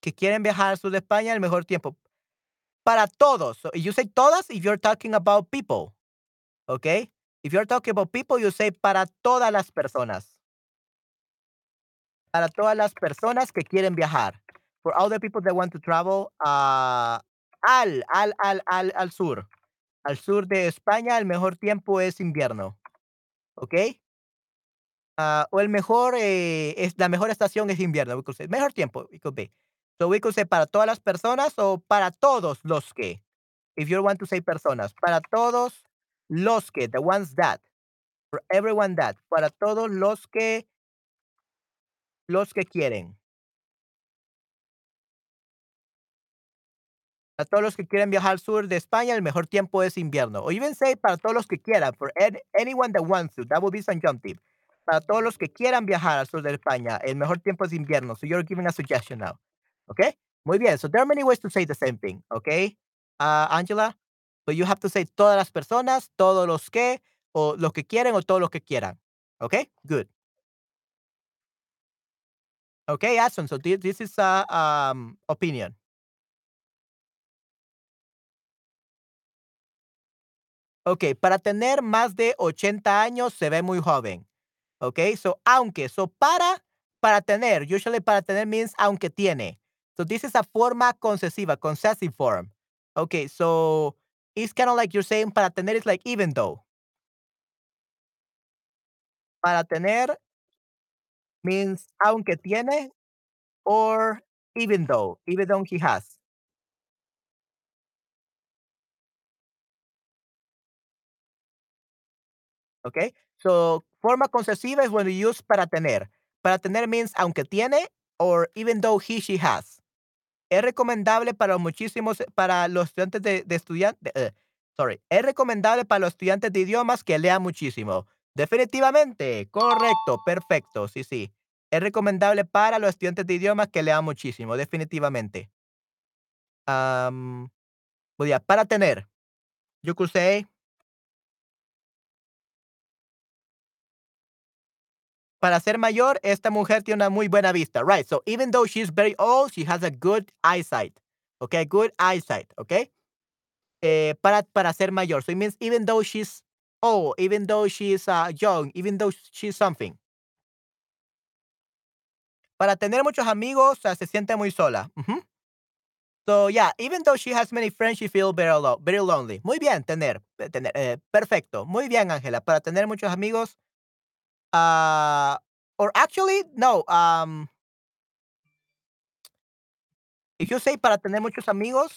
que quieren viajar al sur de España, el mejor tiempo. Para todos. You say todas if you're talking about people. Okay? If you're talking about people, you say para todas las personas. Para todas las personas que quieren viajar. For all the people that want to travel uh, al, al, al, al, al sur. Al sur de España, el mejor tiempo es invierno. ¿Ok? Uh, o el mejor, eh, es, la mejor estación es invierno. Say, mejor tiempo, it could be. So we could say para todas las personas o para todos los que. If you want to say personas. Para todos los que, the ones that. For everyone that. Para todos los que, los que quieren. Para todos los que quieren viajar al sur de España, el mejor tiempo es invierno. O even say para todos los que quieran, for anyone that wants to. That would be tip. Para todos los que quieran viajar al sur de España, el mejor tiempo es invierno. So you're giving a suggestion now. Okay? Muy bien. So there are many ways to say the same thing. Okay? Uh, Angela? So you have to say todas las personas, todos los que, o los que quieren o todos los que quieran. Okay? Good. Okay, awesome. So this, this is a um, opinion. Ok, para tener más de 80 años se ve muy joven. Ok, so aunque, so para, para tener, usually para tener means aunque tiene. So this is a forma concesiva, concessive form. Okay, so it's kind of like you're saying para tener is like even though. Para tener means aunque tiene or even though, even though he has. Okay, so forma concesiva is when you use para tener. Para tener means aunque tiene or even though he, she has. Es recomendable para muchísimos, para los estudiantes de, de estudiantes, uh, sorry, es recomendable para los estudiantes de idiomas que lean muchísimo. Definitivamente, correcto, perfecto, sí, sí. Es recomendable para los estudiantes de idiomas que lean muchísimo, definitivamente. Um, para tener. You could say para ser mayor, esta mujer tiene una muy buena vista. Right. So even though she's very old, she has a good eyesight. Okay. Good eyesight. Okay. Eh, para, para ser mayor. So it means even though she's old, even though she's uh, young, even though she's something. Para tener muchos amigos, se siente muy sola. So yeah, even though she has many friends, she feels very, lo very lonely. Muy bien, tener, tener eh, perfecto. Muy bien, Ángela. Para tener muchos amigos, uh, or actually, no. Um, if you say para tener muchos amigos,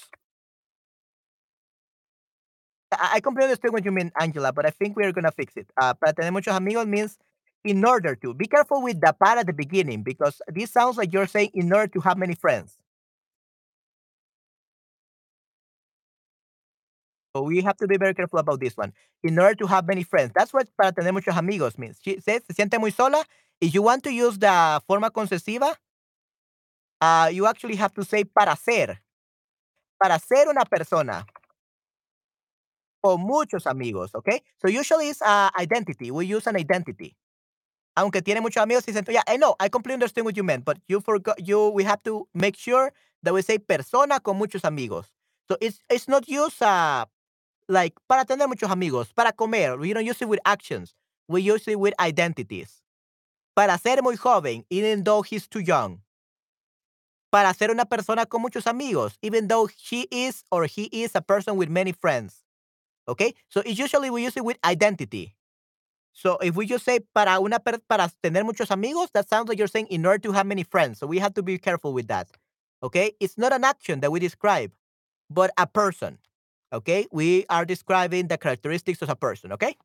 I, completely understand what you mean, Angela, but I think we're gonna fix it. Uh, para tener muchos amigos means in order to. Be careful with the para at the beginning because this sounds like you're saying in order to have many friends. So we have to be very careful about this one. In order to have many friends. That's what para tener muchos amigos means. She says se siente muy sola. If you want to use the forma concesiva, uh, you actually have to say para ser. Para ser una persona. Con muchos amigos, okay? So usually it's uh, identity. We use an identity. Aunque tiene muchos amigos, y yeah, I know, I completely understand what you meant, but you forgot, you, we have to make sure that we say persona con muchos amigos. So it's, it's not used uh, like para tener muchos amigos, para comer. We don't use it with actions. We use it with identities. Para ser muy joven, even though he's too young. Para ser una persona con muchos amigos, even though he is or he is a person with many friends. Okay? So it's usually we use it with identity. So if we just say para una per para tener muchos amigos, that sounds like you're saying in order to have many friends. So we have to be careful with that. Okay? It's not an action that we describe, but a person. Okay? We are describing the characteristics of a person, okay?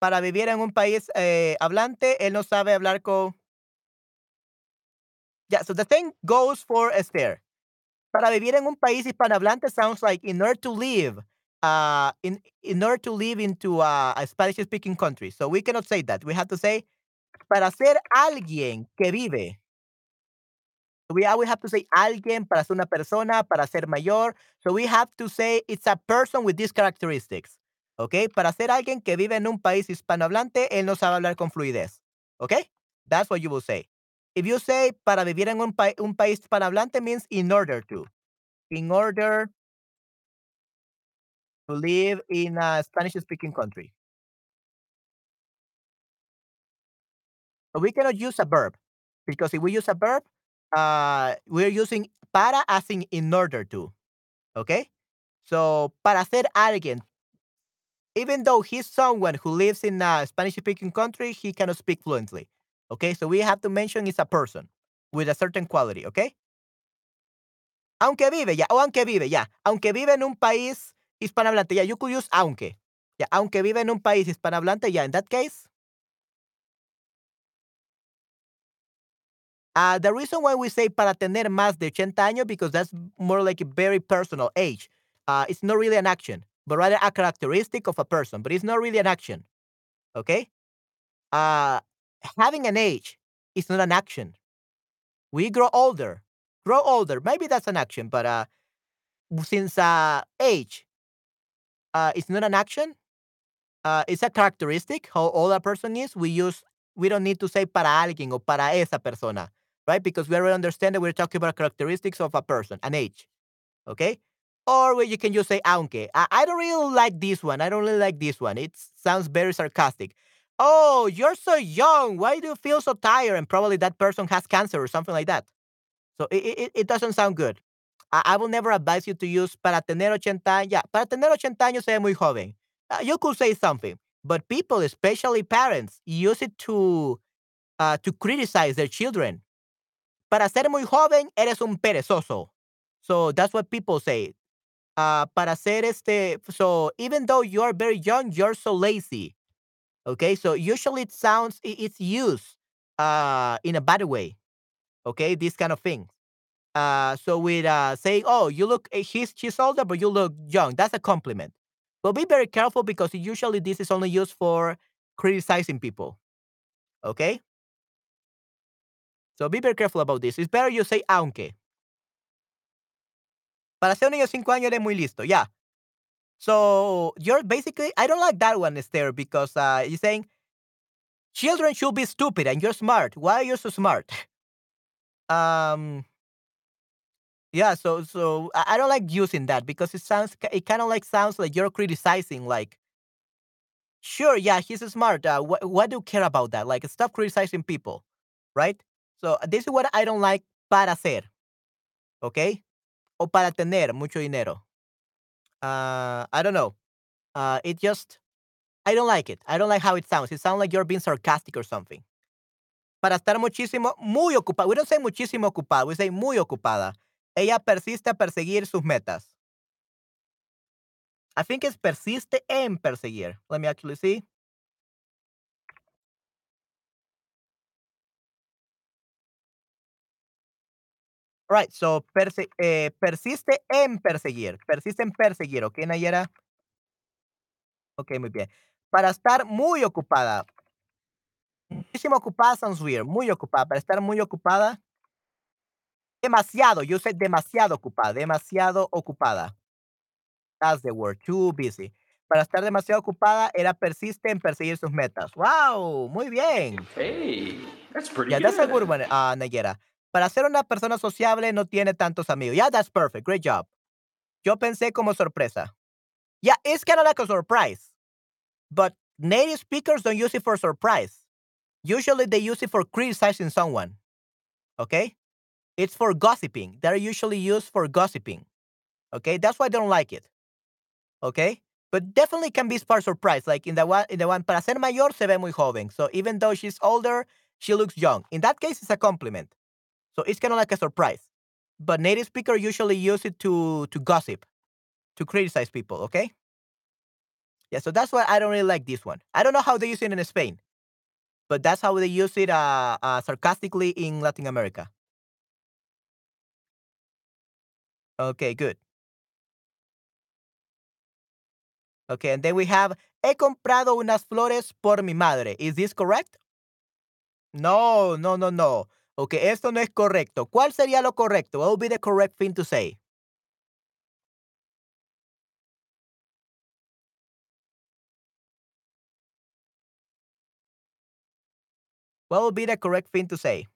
Para vivir en un país eh, hablante, él no sabe hablar con. Yeah, so the thing goes for Esther. Para vivir en un país hispanohablante sounds like in order to live, uh, in in order to live into a, a Spanish-speaking country. So we cannot say that. We have to say para ser alguien que vive. We always have to say alguien para ser una persona, para ser mayor. So we have to say it's a person with these characteristics. ¿Ok? Para ser alguien que vive en un país hispanohablante, él no sabe hablar con fluidez. ¿Ok? That's what you will say. If you say para vivir en un, pa un país hispanohablante means in order to. In order to live in a Spanish speaking country. But we cannot use a verb because if we use a verb, uh, we're using para as in in order to. Okay? So, para ser alguien, even though he's someone who lives in a Spanish speaking country, he cannot speak fluently. Okay? So, we have to mention it's a person with a certain quality. Okay? Aunque vive, ya, o aunque vive, ya. Aunque vive en un país hispanohablante, ya. You could use aunque. Ya, aunque vive en un país hispanohablante, ya. In that case, Uh, the reason why we say para tener más de 80 años because that's more like a very personal age. Uh, it's not really an action, but rather a characteristic of a person. But it's not really an action. Okay. Uh, having an age is not an action. We grow older, grow older. Maybe that's an action, but uh, since uh, age uh, is not an action, uh, it's a characteristic how old a person is. We use we don't need to say para alguien o para esa persona right? Because we already understand that we're talking about characteristics of a person, an age, okay? Or you can just say aunque. I, I don't really like this one. I don't really like this one. It sounds very sarcastic. Oh, you're so young. Why do you feel so tired? And probably that person has cancer or something like that. So it, it, it doesn't sound good. I, I, will never advise you to use para tener 80 años. Para tener 80 años se muy joven. Uh, you could say something, but people, especially parents, use it to uh, to criticize their children Para ser muy joven, eres un perezoso. So that's what people say. Uh, para ser este, so even though you're very young, you're so lazy. Okay, so usually it sounds, it's used uh, in a bad way. Okay, this kind of thing. Uh, so with uh, saying, oh, you look, eh, she's, she's older, but you look young, that's a compliment. But be very careful because usually this is only used for criticizing people. Okay? So be very careful about this. It's better you say aunque. Para ser un niño de 5 años eres muy listo. Yeah. So you're basically, I don't like that one, Esther, because uh, you're saying children should be stupid and you're smart. Why are you so smart? um, yeah, so so I don't like using that because it sounds it kind of like sounds like you're criticizing. Like, sure, yeah, he's smart. Uh, what what do you care about that? Like, stop criticizing people, right? So this is what I don't like para hacer. Okay? O para tener mucho dinero. Uh, I don't know. Uh, it just, I don't like it. I don't like how it sounds. It sounds like you're being sarcastic or something. Para estar muchísimo, muy ocupada. We don't say muchísimo ocupada. We say muy ocupada. Ella persiste a perseguir sus metas. I think it's persiste en perseguir. Let me actually see. Right, so perse eh, persiste en perseguir, persiste en perseguir, ¿ok, Nayera? Ok, muy bien. Para estar muy ocupada. Muchísimo ocupada sounds weird, muy ocupada. Para estar muy ocupada. Demasiado, yo sé demasiado ocupada, demasiado ocupada. That's the word, too busy. Para estar demasiado ocupada, era persiste en perseguir sus metas. ¡Wow! Muy bien. Hey, that's pretty yeah, good. that's a good one, uh, Nayera. Para ser una persona sociable no tiene tantos amigos. Yeah, that's perfect. Great job. Yo pensé como sorpresa. Yeah, it's kind of like a surprise. But native speakers don't use it for surprise. Usually they use it for criticizing someone. Okay? It's for gossiping. They're usually used for gossiping. Okay? That's why they don't like it. Okay? But definitely can be for surprise. Like in the one in the one para ser mayor se ve muy joven. So even though she's older, she looks young. In that case, it's a compliment. So it's kind of like a surprise. But native speakers usually use it to to gossip, to criticize people, okay? Yeah, so that's why I don't really like this one. I don't know how they use it in Spain, but that's how they use it uh, uh, sarcastically in Latin America. Okay, good. Okay, and then we have, he comprado unas flores por mi madre. Is this correct? No, no, no, no. Ok, esto no es correcto. ¿Cuál sería lo correcto? What would be the correct thing to say? What would be the correct thing to say?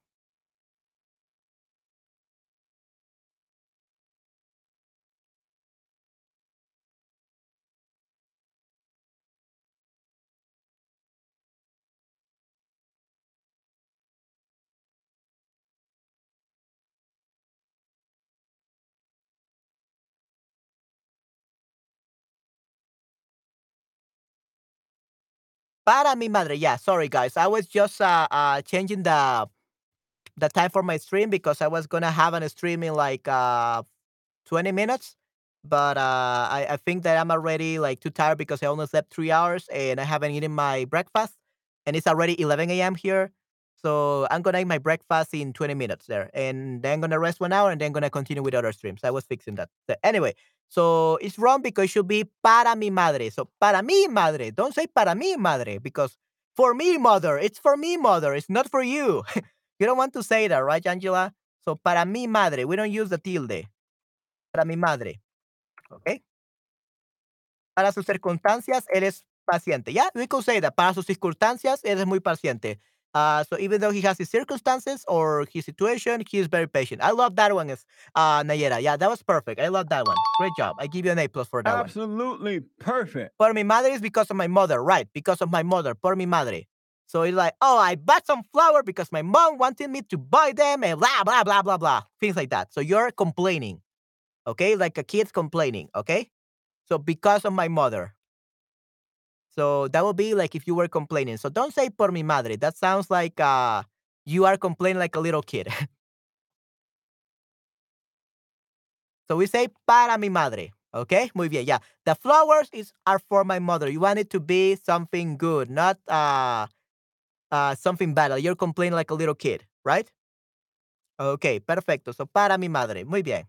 Para mi madre. Yeah, sorry guys. I was just uh, uh changing the the time for my stream because I was gonna have an stream in like uh 20 minutes. But uh I, I think that I'm already like too tired because I only slept three hours and I haven't eaten my breakfast and it's already 11 a.m. here. So I'm gonna eat my breakfast in 20 minutes there, and then gonna rest one hour, and then gonna continue with other streams. I was fixing that. So anyway, so it's wrong because it should be para mi madre. So para mi madre. Don't say para mi madre because for me mother. It's for me mother. It's not for you. you don't want to say that, right, Angela? So para mi madre. We don't use the tilde. Para mi madre. Okay. Para sus circunstancias, eres paciente. Yeah, we could say that. Para sus circunstancias, eres muy paciente. Uh, so even though he has his circumstances or his situation, he is very patient. I love that one, is uh, Nayera. Yeah, that was perfect. I love that one. Great job. I give you an A plus for that one. Absolutely perfect. Por mi madre is because of my mother, right? Because of my mother. Por mi madre. So it's like, oh, I bought some flour because my mom wanted me to buy them and blah, blah, blah, blah, blah. Things like that. So you're complaining. Okay? Like a kid's complaining. Okay? So because of my mother. So that would be like if you were complaining. So don't say por mi madre. That sounds like uh, you are complaining like a little kid. so we say para mi madre. Okay, muy bien. Yeah, the flowers is are for my mother. You want it to be something good, not uh, uh, something bad. You're complaining like a little kid, right? Okay, perfecto. So para mi madre. Muy bien.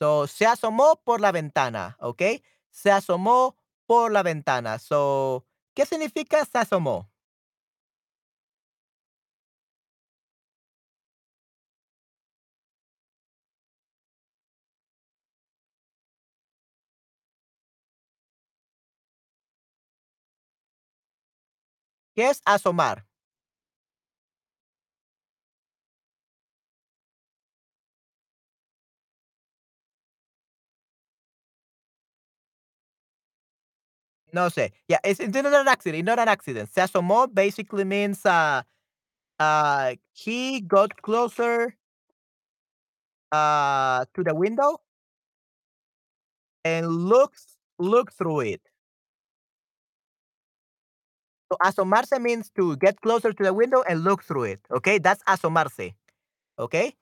So, se asomó por la ventana, ¿ok? Se asomó por la ventana. So, ¿qué significa se asomó? ¿Qué es asomar? No sé. Yeah, it's, it's not an accident. Not an accident. Se asomó basically means uh, uh, he got closer uh, to the window and looks look through it. So asomarse means to get closer to the window and look through it. Okay, that's asomarse. Okay.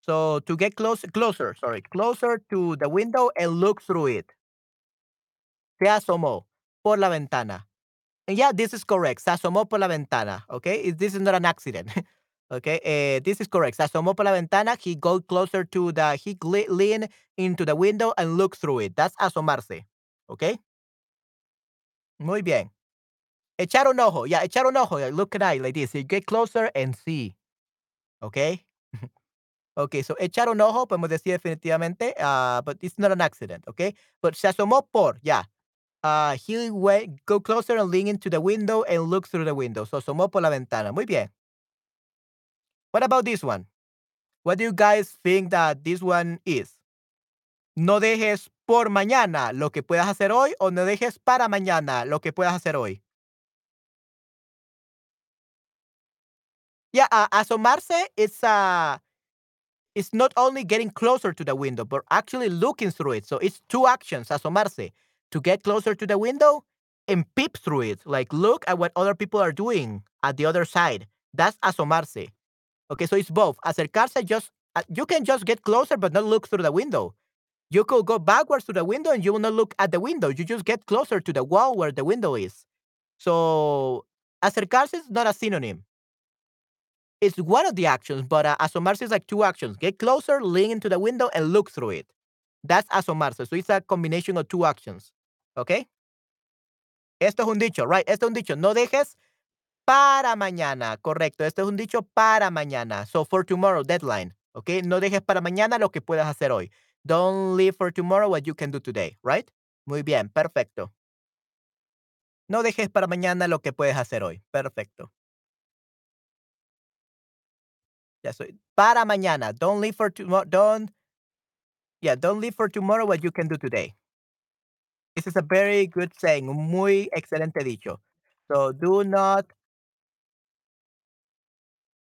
So to get close, closer, sorry, closer to the window and look through it. Se asomó por la ventana. Yeah, this is correct. Se asomó por la ventana. Okay, this is not an accident. okay, uh, this is correct. Se asomó por la ventana. He go closer to the. He lean into the window and look through it. That's asomarse. Okay. Muy bien. Echar un ojo. Yeah, echar un ojo. Look at eye like this. Get closer and see. Okay. okay, so echar un ojo, podemos decir definitivamente, uh, but it's not an accident, okay? But se asomó por, yeah. Uh, he went, go closer and lean into the window and look through the window. So asomó por la ventana. Muy bien. What about this one? What do you guys think that this one is? No dejes por mañana lo que puedas hacer hoy o no dejes para mañana lo que puedas hacer hoy. Yeah, uh, asomarse is uh it's not only getting closer to the window, but actually looking through it. So it's two actions, asomarse, to get closer to the window and peep through it. Like look at what other people are doing at the other side. That's asomarse. Okay, so it's both. Acercarse just uh, you can just get closer but not look through the window. You could go backwards to the window and you will not look at the window. You just get closer to the wall where the window is. So acercarse is not a synonym it's one of the actions, but uh, asomarse is like two actions. Get closer, lean into the window, and look through it. That's asomarse. So it's a combination of two actions. Okay? Esto es un dicho, right? Esto es un dicho. No dejes para mañana. Correcto. Esto es un dicho para mañana. So for tomorrow, deadline. ¿Ok? No dejes para mañana lo que puedas hacer hoy. Don't leave for tomorrow what you can do today, right? Muy bien, perfecto. No dejes para mañana lo que puedes hacer hoy. Perfecto. Ya soy. Para mañana. Don't leave for tomorrow. Don't. Yeah, don't leave for tomorrow what you can do today. This is a very good saying. Un muy excelente dicho. So do not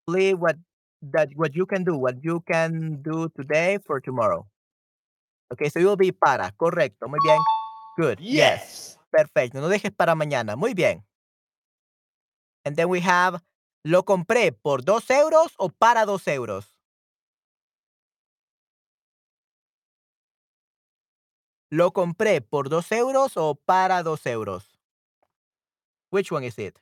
leave what that what you can do, what you can do today for tomorrow. Okay, so will be para. Correcto. Muy bien. Good. Yes. Perfecto. No dejes para mañana. Muy bien. And then we have, lo compré por dos euros o para dos euros. Lo compré por dos euros o para dos euros. Which one is it?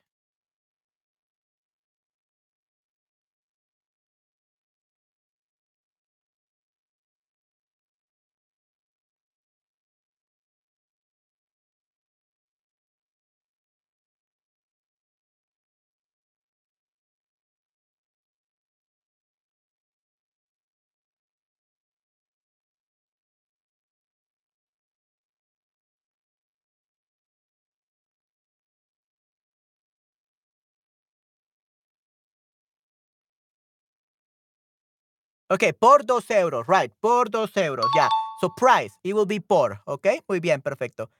Okay, por dos euros, right, por dos euros, yeah. So price, it will be por, okay? Muy bien, perfecto.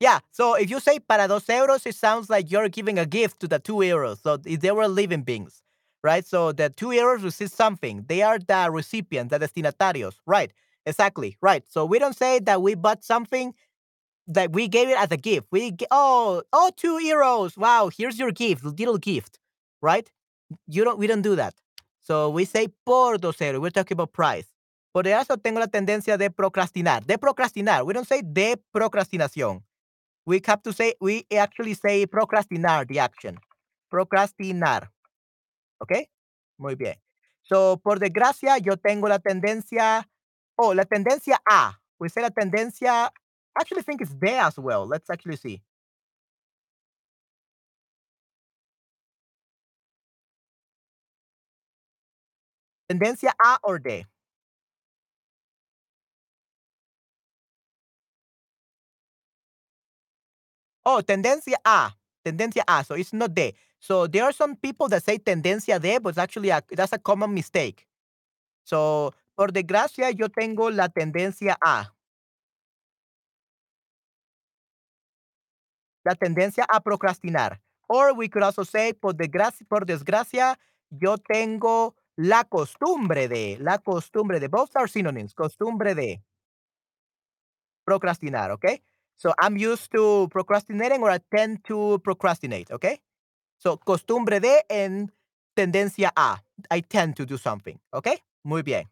Yeah, so if you say para dos euros, it sounds like you're giving a gift to the two euros. So they were living beings, right? So the two euros receive something. They are the recipients, the destinatarios, right? Exactly, right. So we don't say that we bought something that we gave it as a gift. We oh oh two euros. Wow, here's your gift, little gift, right? You don't we don't do that. So we say por dos euros. We're talking about price. Por eso tengo la tendencia de procrastinar. De procrastinar. We don't say de procrastinación. We have to say we actually say procrastinar the action. Procrastinar. ¿Ok? Muy bien. So, por desgracia, yo tengo la tendencia, oh, la tendencia A. We say la tendencia, actually think it's de as well. Let's actually see. Tendencia A or de. Oh, tendencia A. Tendencia A. So it's not de. So there are some people that say tendencia de, but actually a, that's a common mistake. So, por desgracia, yo tengo la tendencia A. La tendencia a procrastinar. Or we could also say, por desgracia, yo tengo la costumbre de, la costumbre de. Both are synonyms. Costumbre de procrastinar, okay? So I'm used to procrastinating or I tend to procrastinate, okay? So costumbre de en tendencia a. I tend to do something, okay? Muy bien.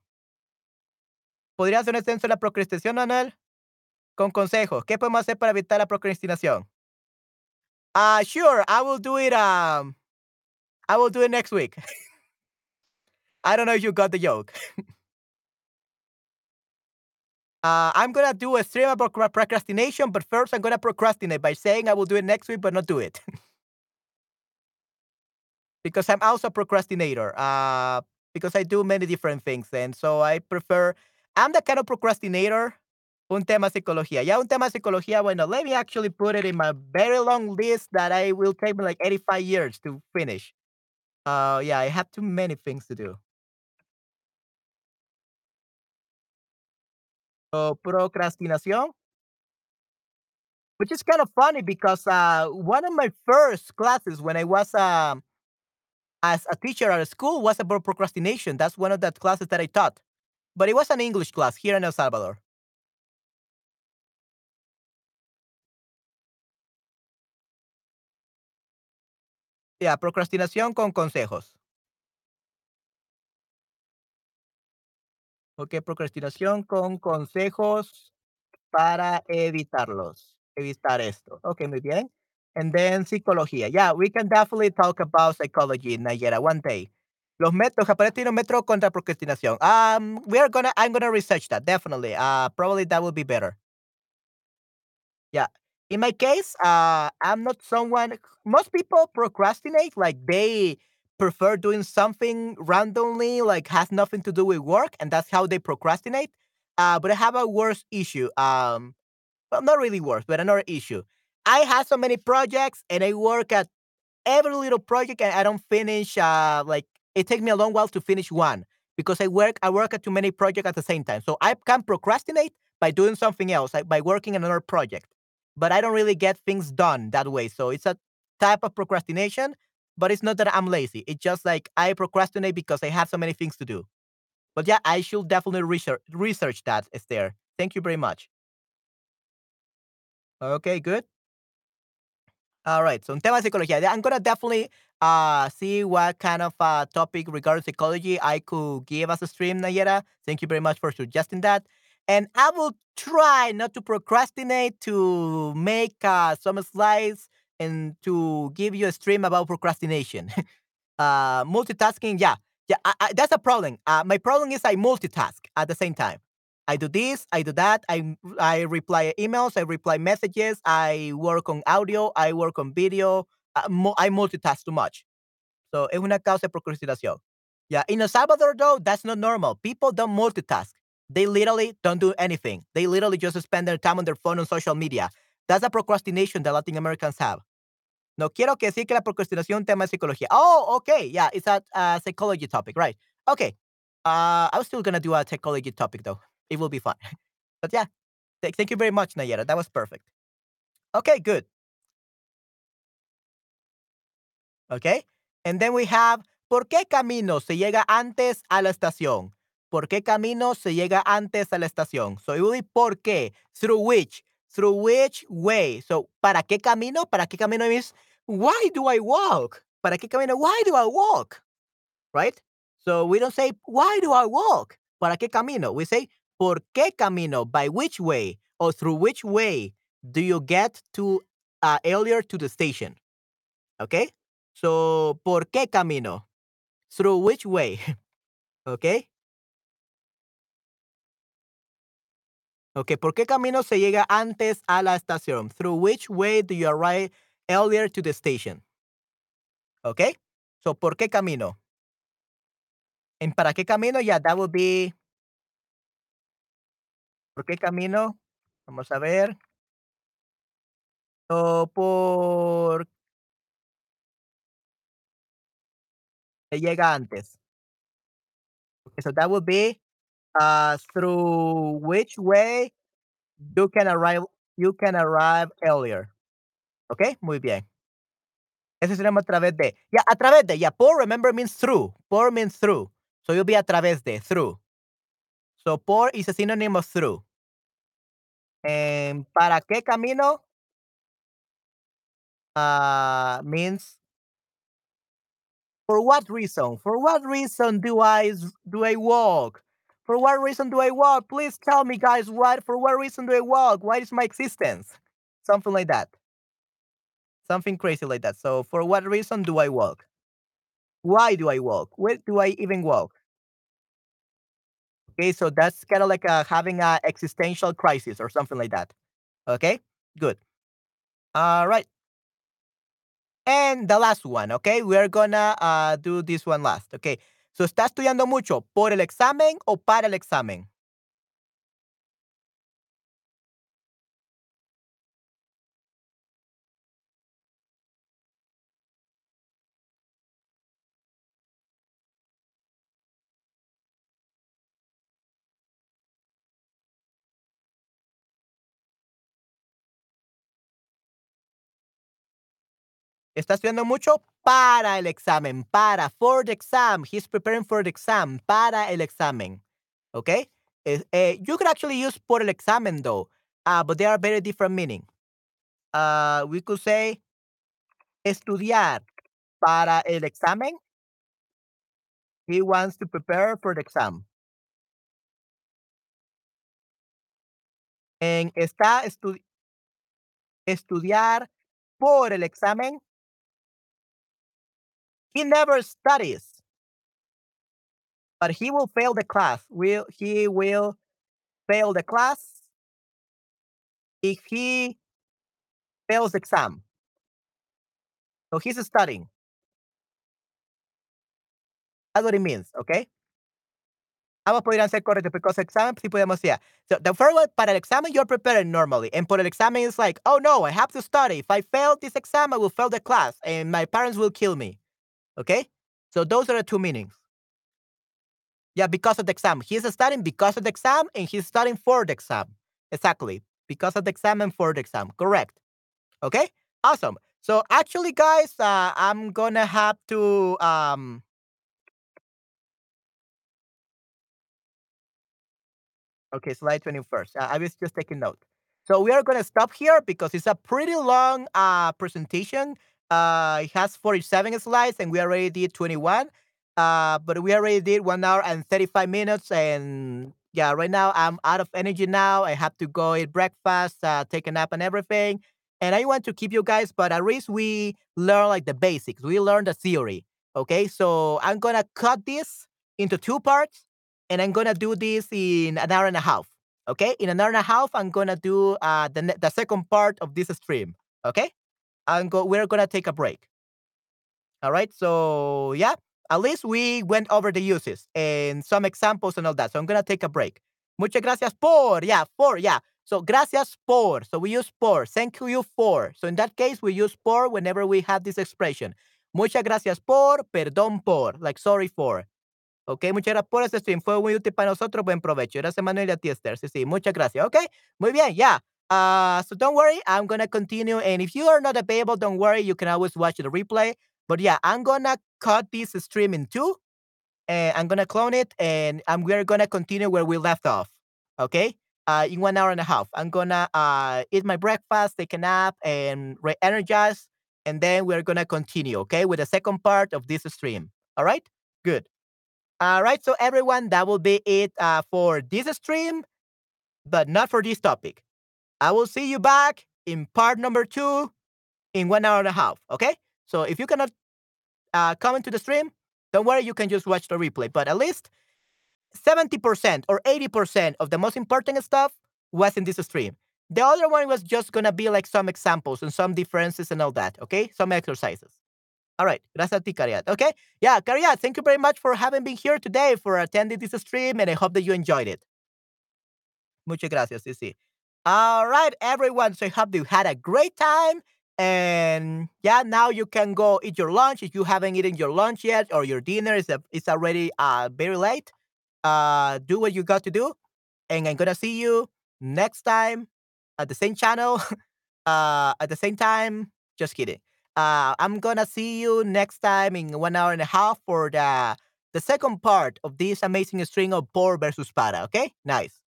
¿Podría hacer un extenso de la procrastinación, Manuel? Con consejos. ¿Qué podemos hacer para evitar la procrastinación? Uh, sure, I will do it. Um, I will do it next week. I don't know if you got the joke. Uh, I'm gonna do a stream about procrastination, but first I'm gonna procrastinate by saying I will do it next week, but not do it. because I'm also a procrastinator. Uh, because I do many different things, and so I prefer. I'm the kind of procrastinator. Un tema psicología. Ya un tema psicología. Bueno, let me actually put it in my very long list that I will take me like 85 years to finish. Uh, yeah, I have too many things to do. Procrastinación, which is kind of funny because uh, one of my first classes when I was um, as a teacher at a school was about procrastination. That's one of the classes that I taught, but it was an English class here in El Salvador. Yeah, procrastinación con consejos. Ok, procrastinación con consejos para evitarlos. Evitar esto. Ok, muy bien. And then psicología. Yeah, we can definitely talk about psychology, Nayera, one day. Los métodos, método contra procrastinación. Um, we are gonna, I'm gonna research that, definitely. Uh, probably that would be better. Yeah. In my case, uh, I'm not someone. Most people procrastinate, like they prefer doing something randomly, like has nothing to do with work, and that's how they procrastinate. Uh, but I have a worse issue. Um, well, not really worse, but another issue. I have so many projects, and I work at every little project and I don't finish uh like it takes me a long while to finish one because I work I work at too many projects at the same time. So I can procrastinate by doing something else, like by working on another project. But I don't really get things done that way. So it's a type of procrastination, but it's not that I'm lazy. It's just like I procrastinate because I have so many things to do. But yeah, I should definitely research research that, Esther. Thank you very much. Okay, good. All right. So, tema psicología. I'm gonna definitely uh see what kind of uh topic regarding psychology I could give as a stream, Nayera. Thank you very much for suggesting that. And I will try not to procrastinate to make uh, some slides and to give you a stream about procrastination. uh multitasking yeah yeah I, I, that's a problem. Uh, my problem is i multitask at the same time. I do this i do that i i reply emails i reply messages i work on audio i work on video uh, mu- i multitask too much. So es una causa de procrastinación. Yeah in el salvador though that's not normal. People don't multitask. They literally don't do anything. They literally just spend their time on their phone on social media that's a procrastination that latin americans have no quiero que decir que la procrastinación tema de psicología. Oh, okay. Yeah, it's a, a psychology topic, right? Okay. Uh, I was still gonna do a psychology topic though. It will be fun. But yeah, th- thank you very much, Nayera. That was perfect. Okay, good. Okay. And then we have, ¿por qué camino se llega antes a la estación? ¿Por qué camino se llega antes a la estación? So it will be ¿por qué? Through which? Through which way? So, ¿para qué camino? ¿Para qué camino means why do I walk? ¿Para qué camino? Why do I walk? Right? So we don't say why do I walk? ¿Para qué camino? We say ¿por qué camino? By which way or through which way do you get to uh, earlier to the station? Okay? So, ¿por qué camino? Through which way? okay? Okay, ¿por qué camino se llega antes a la estación? Through which way do you arrive earlier to the station? Okay? So, ¿por qué camino? And para qué camino? Yeah, that would be ¿por qué camino? Vamos a ver. So, por se llega antes. Okay, so that would be uh through which way you can arrive you can arrive earlier. Okay? Muy bien. Ese sería a través de. Yeah, a través de. Yeah, por remember means through. Por means through. So you'll be a través de, through. So por is a synonym of through. And para qué camino uh, means for what reason? For what reason do I do I walk? For what reason do I walk? Please tell me, guys. What for what reason do I walk? What is my existence? Something like that. Something crazy like that. So for what reason do I walk? Why do I walk? Where do I even walk? Okay, so that's kind of like uh, having an existential crisis or something like that. Okay, good. All right. And the last one, okay, we're gonna uh, do this one last. Okay, so está estudiando mucho por el examen o para el examen. Está estudiando mucho para el examen, para, for the exam. He's preparing for the exam, para el examen. Okay? Eh, you could actually use por el examen though, uh, but they are very different meaning. Uh, we could say estudiar para el examen. He wants to prepare for the exam. En está estu- estudiar por el examen. He never studies, but he will fail the class. Will he will fail the class if he fails exam. So he's studying. That's what it means, okay? Ambos podrían ser correctos because examen sí podemos decir. So the first one, para el examen, you're prepared normally. And por el examen, it's like, oh no, I have to study. If I fail this exam, I will fail the class and my parents will kill me. Okay? So those are the two meanings. Yeah, because of the exam. He's studying because of the exam and he's studying for the exam. Exactly. Because of the exam and for the exam. Correct. Okay? Awesome. So actually, guys, uh, I'm gonna have to um Okay, slide 21st. Uh, I was just taking note. So we are going to stop here because it's a pretty long uh, presentation. Uh, it has 47 slides and we already did 21. Uh, but we already did one hour and 35 minutes. And yeah, right now I'm out of energy now. I have to go eat breakfast, uh, take a nap and everything. And I want to keep you guys, but at least we learn like the basics. We learn the theory. Okay, so I'm to cut this into two parts and I'm gonna do this in an hour and a half. Okay, in an hour and a half, I'm gonna do uh, the the second part of this stream. Okay, I'm go. We're gonna take a break. All right. So yeah, at least we went over the uses and some examples and all that. So I'm gonna take a break. Muchas gracias por. Yeah, for. Yeah. So gracias por. So we use por. Thank you for. So in that case, we use por whenever we have this expression. Muchas gracias por. Perdón por. Like sorry for. Ok, muchas gracias por este stream. Fue muy útil para nosotros. Buen provecho. Gracias, Manuel y a ti, Esther. Sí, sí, muchas gracias. Ok, muy bien, ya. Yeah. Uh, so don't worry, I'm gonna continue. And if you are not available, don't worry, you can always watch the replay. But yeah, I'm gonna cut this stream in two, and I'm gonna clone it, and I'm we're gonna continue where we left off. Okay, uh, in one hour and a half, I'm gonna uh eat my breakfast, take a nap, and re-energize, and then we're gonna continue. Okay, with the second part of this stream. All right, good. All right, so everyone, that will be it uh, for this stream, but not for this topic. I will see you back in part number two in one hour and a half. Okay, so if you cannot uh, come into the stream, don't worry, you can just watch the replay. But at least 70% or 80% of the most important stuff was in this stream. The other one was just gonna be like some examples and some differences and all that. Okay, some exercises. All right. Gracias a ti, Cariat. Okay. Yeah, Cariat, thank you very much for having been here today, for attending this stream, and I hope that you enjoyed it. Muchas gracias, sí, sí. All right, everyone. So I hope you had a great time. And yeah, now you can go eat your lunch if you haven't eaten your lunch yet or your dinner is it's already uh very late. Uh do what you got to do. And I'm gonna see you next time at the same channel. uh at the same time. Just kidding. Uh, I'm gonna see you next time in one hour and a half for the the second part of this amazing string of por versus para. Okay, nice.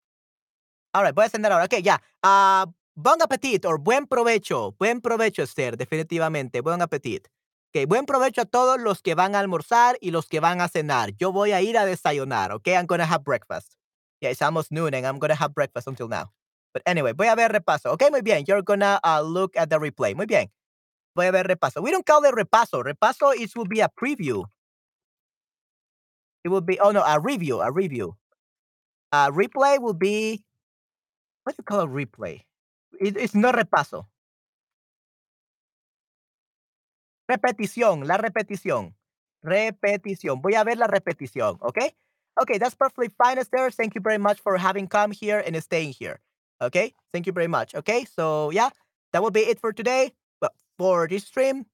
All right, voy a sender ahora. Okay, ya. Uh, bon appetit or buen provecho. Buen provecho, Esther, definitivamente. Buen appetit. Okay, buen provecho a todos los que van a almorzar y los que van a cenar. Yo voy a ir a desayunar. Okay, I'm gonna have breakfast. Yeah, it's almost noon and I'm gonna have breakfast until now. But anyway, voy a ver repaso. Okay, muy bien. You're gonna uh, look at the replay. Muy bien. voy a ver repaso. We don't call it repaso. Repaso it will be a preview. It will be oh no a review a review. A replay will be what do you call a replay? It, it's not repaso. Repetición, la repetición. Repetición. Voy a ver la repetición, okay? Okay, that's perfectly fine, Esther. Thank you very much for having come here and staying here. Okay, thank you very much. Okay, so yeah, that will be it for today But for this stream.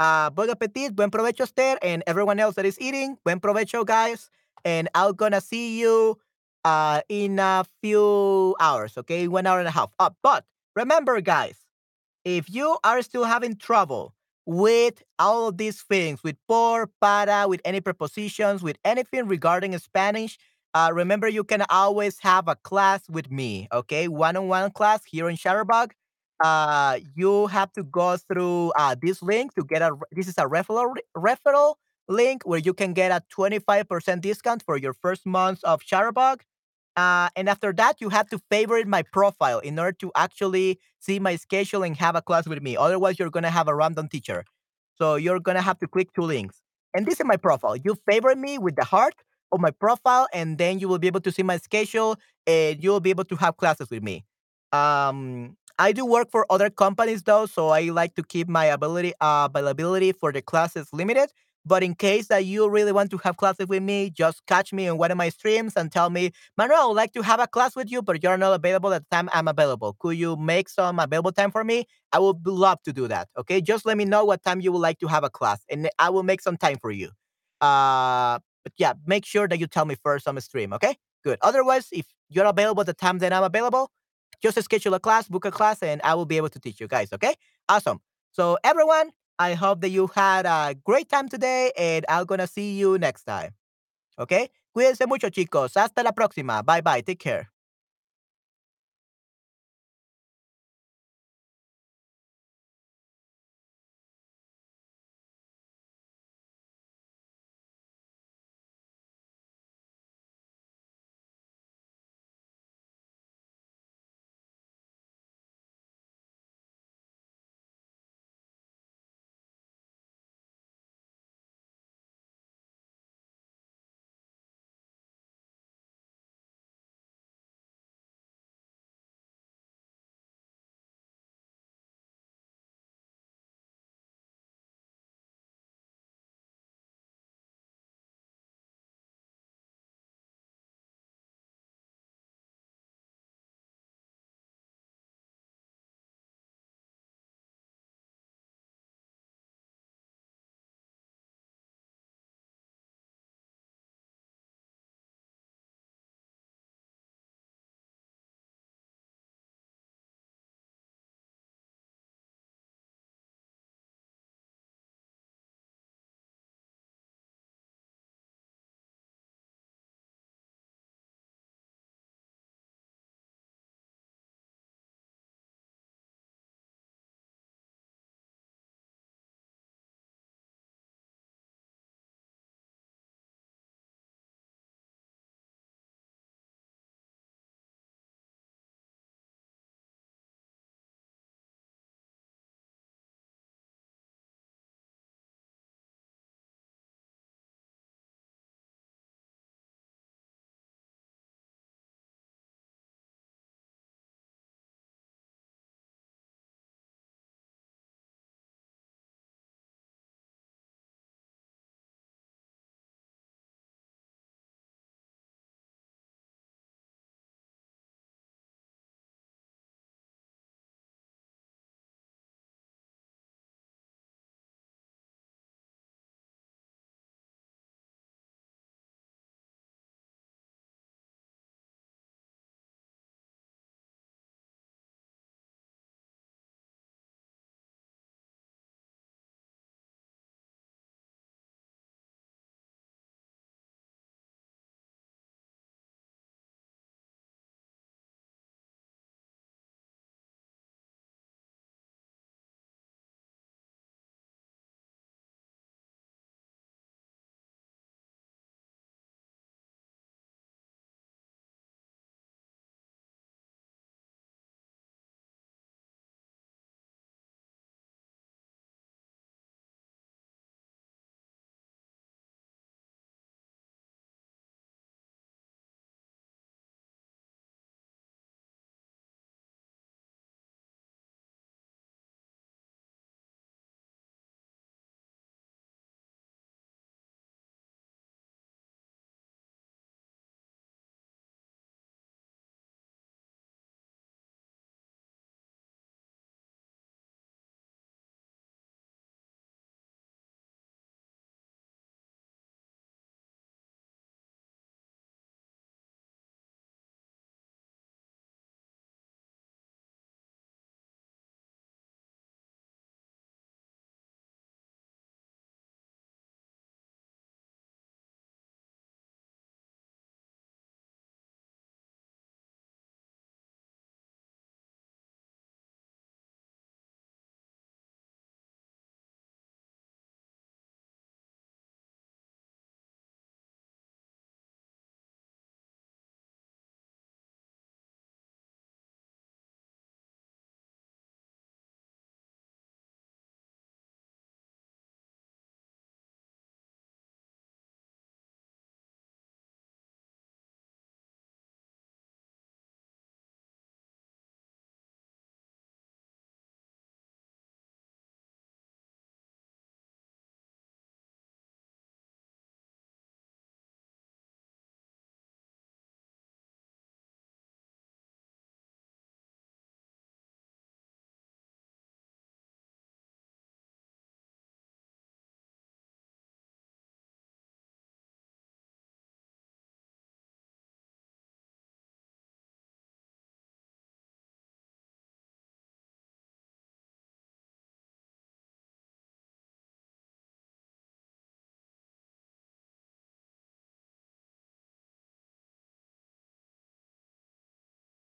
Uh, bon appetit, buen provecho, Esther, and everyone else that is eating. Buen provecho, guys. And I'm gonna see you uh, in a few hours, okay? One hour and a half. Uh, but remember, guys, if you are still having trouble with all of these things, with por, para, with any prepositions, with anything regarding Spanish, uh, remember you can always have a class with me, okay? One-on-one class here in Chatterbug uh, you have to go through uh, this link to get a. This is a referral referral link where you can get a 25% discount for your first month of Chatterbug. Uh, and after that, you have to favorite my profile in order to actually see my schedule and have a class with me. Otherwise, you're gonna have a random teacher. So you're gonna have to click two links. And this is my profile. You favorite me with the heart of my profile, and then you will be able to see my schedule and you will be able to have classes with me. Um, I do work for other companies though, so I like to keep my ability uh, availability for the classes limited. But in case that you really want to have classes with me, just catch me in one of my streams and tell me, Manuel, I would like to have a class with you, but you're not available at the time I'm available. Could you make some available time for me? I would love to do that. Okay. Just let me know what time you would like to have a class and I will make some time for you. Uh but yeah, make sure that you tell me first on the stream, okay? Good. Otherwise, if you're available at the time that I'm available, just schedule a class, book a class, and I will be able to teach you guys, okay? Awesome. So everyone, I hope that you had a great time today and I'm gonna see you next time. Okay? Cuídense mucho, chicos. Hasta la próxima. Bye bye. Take care.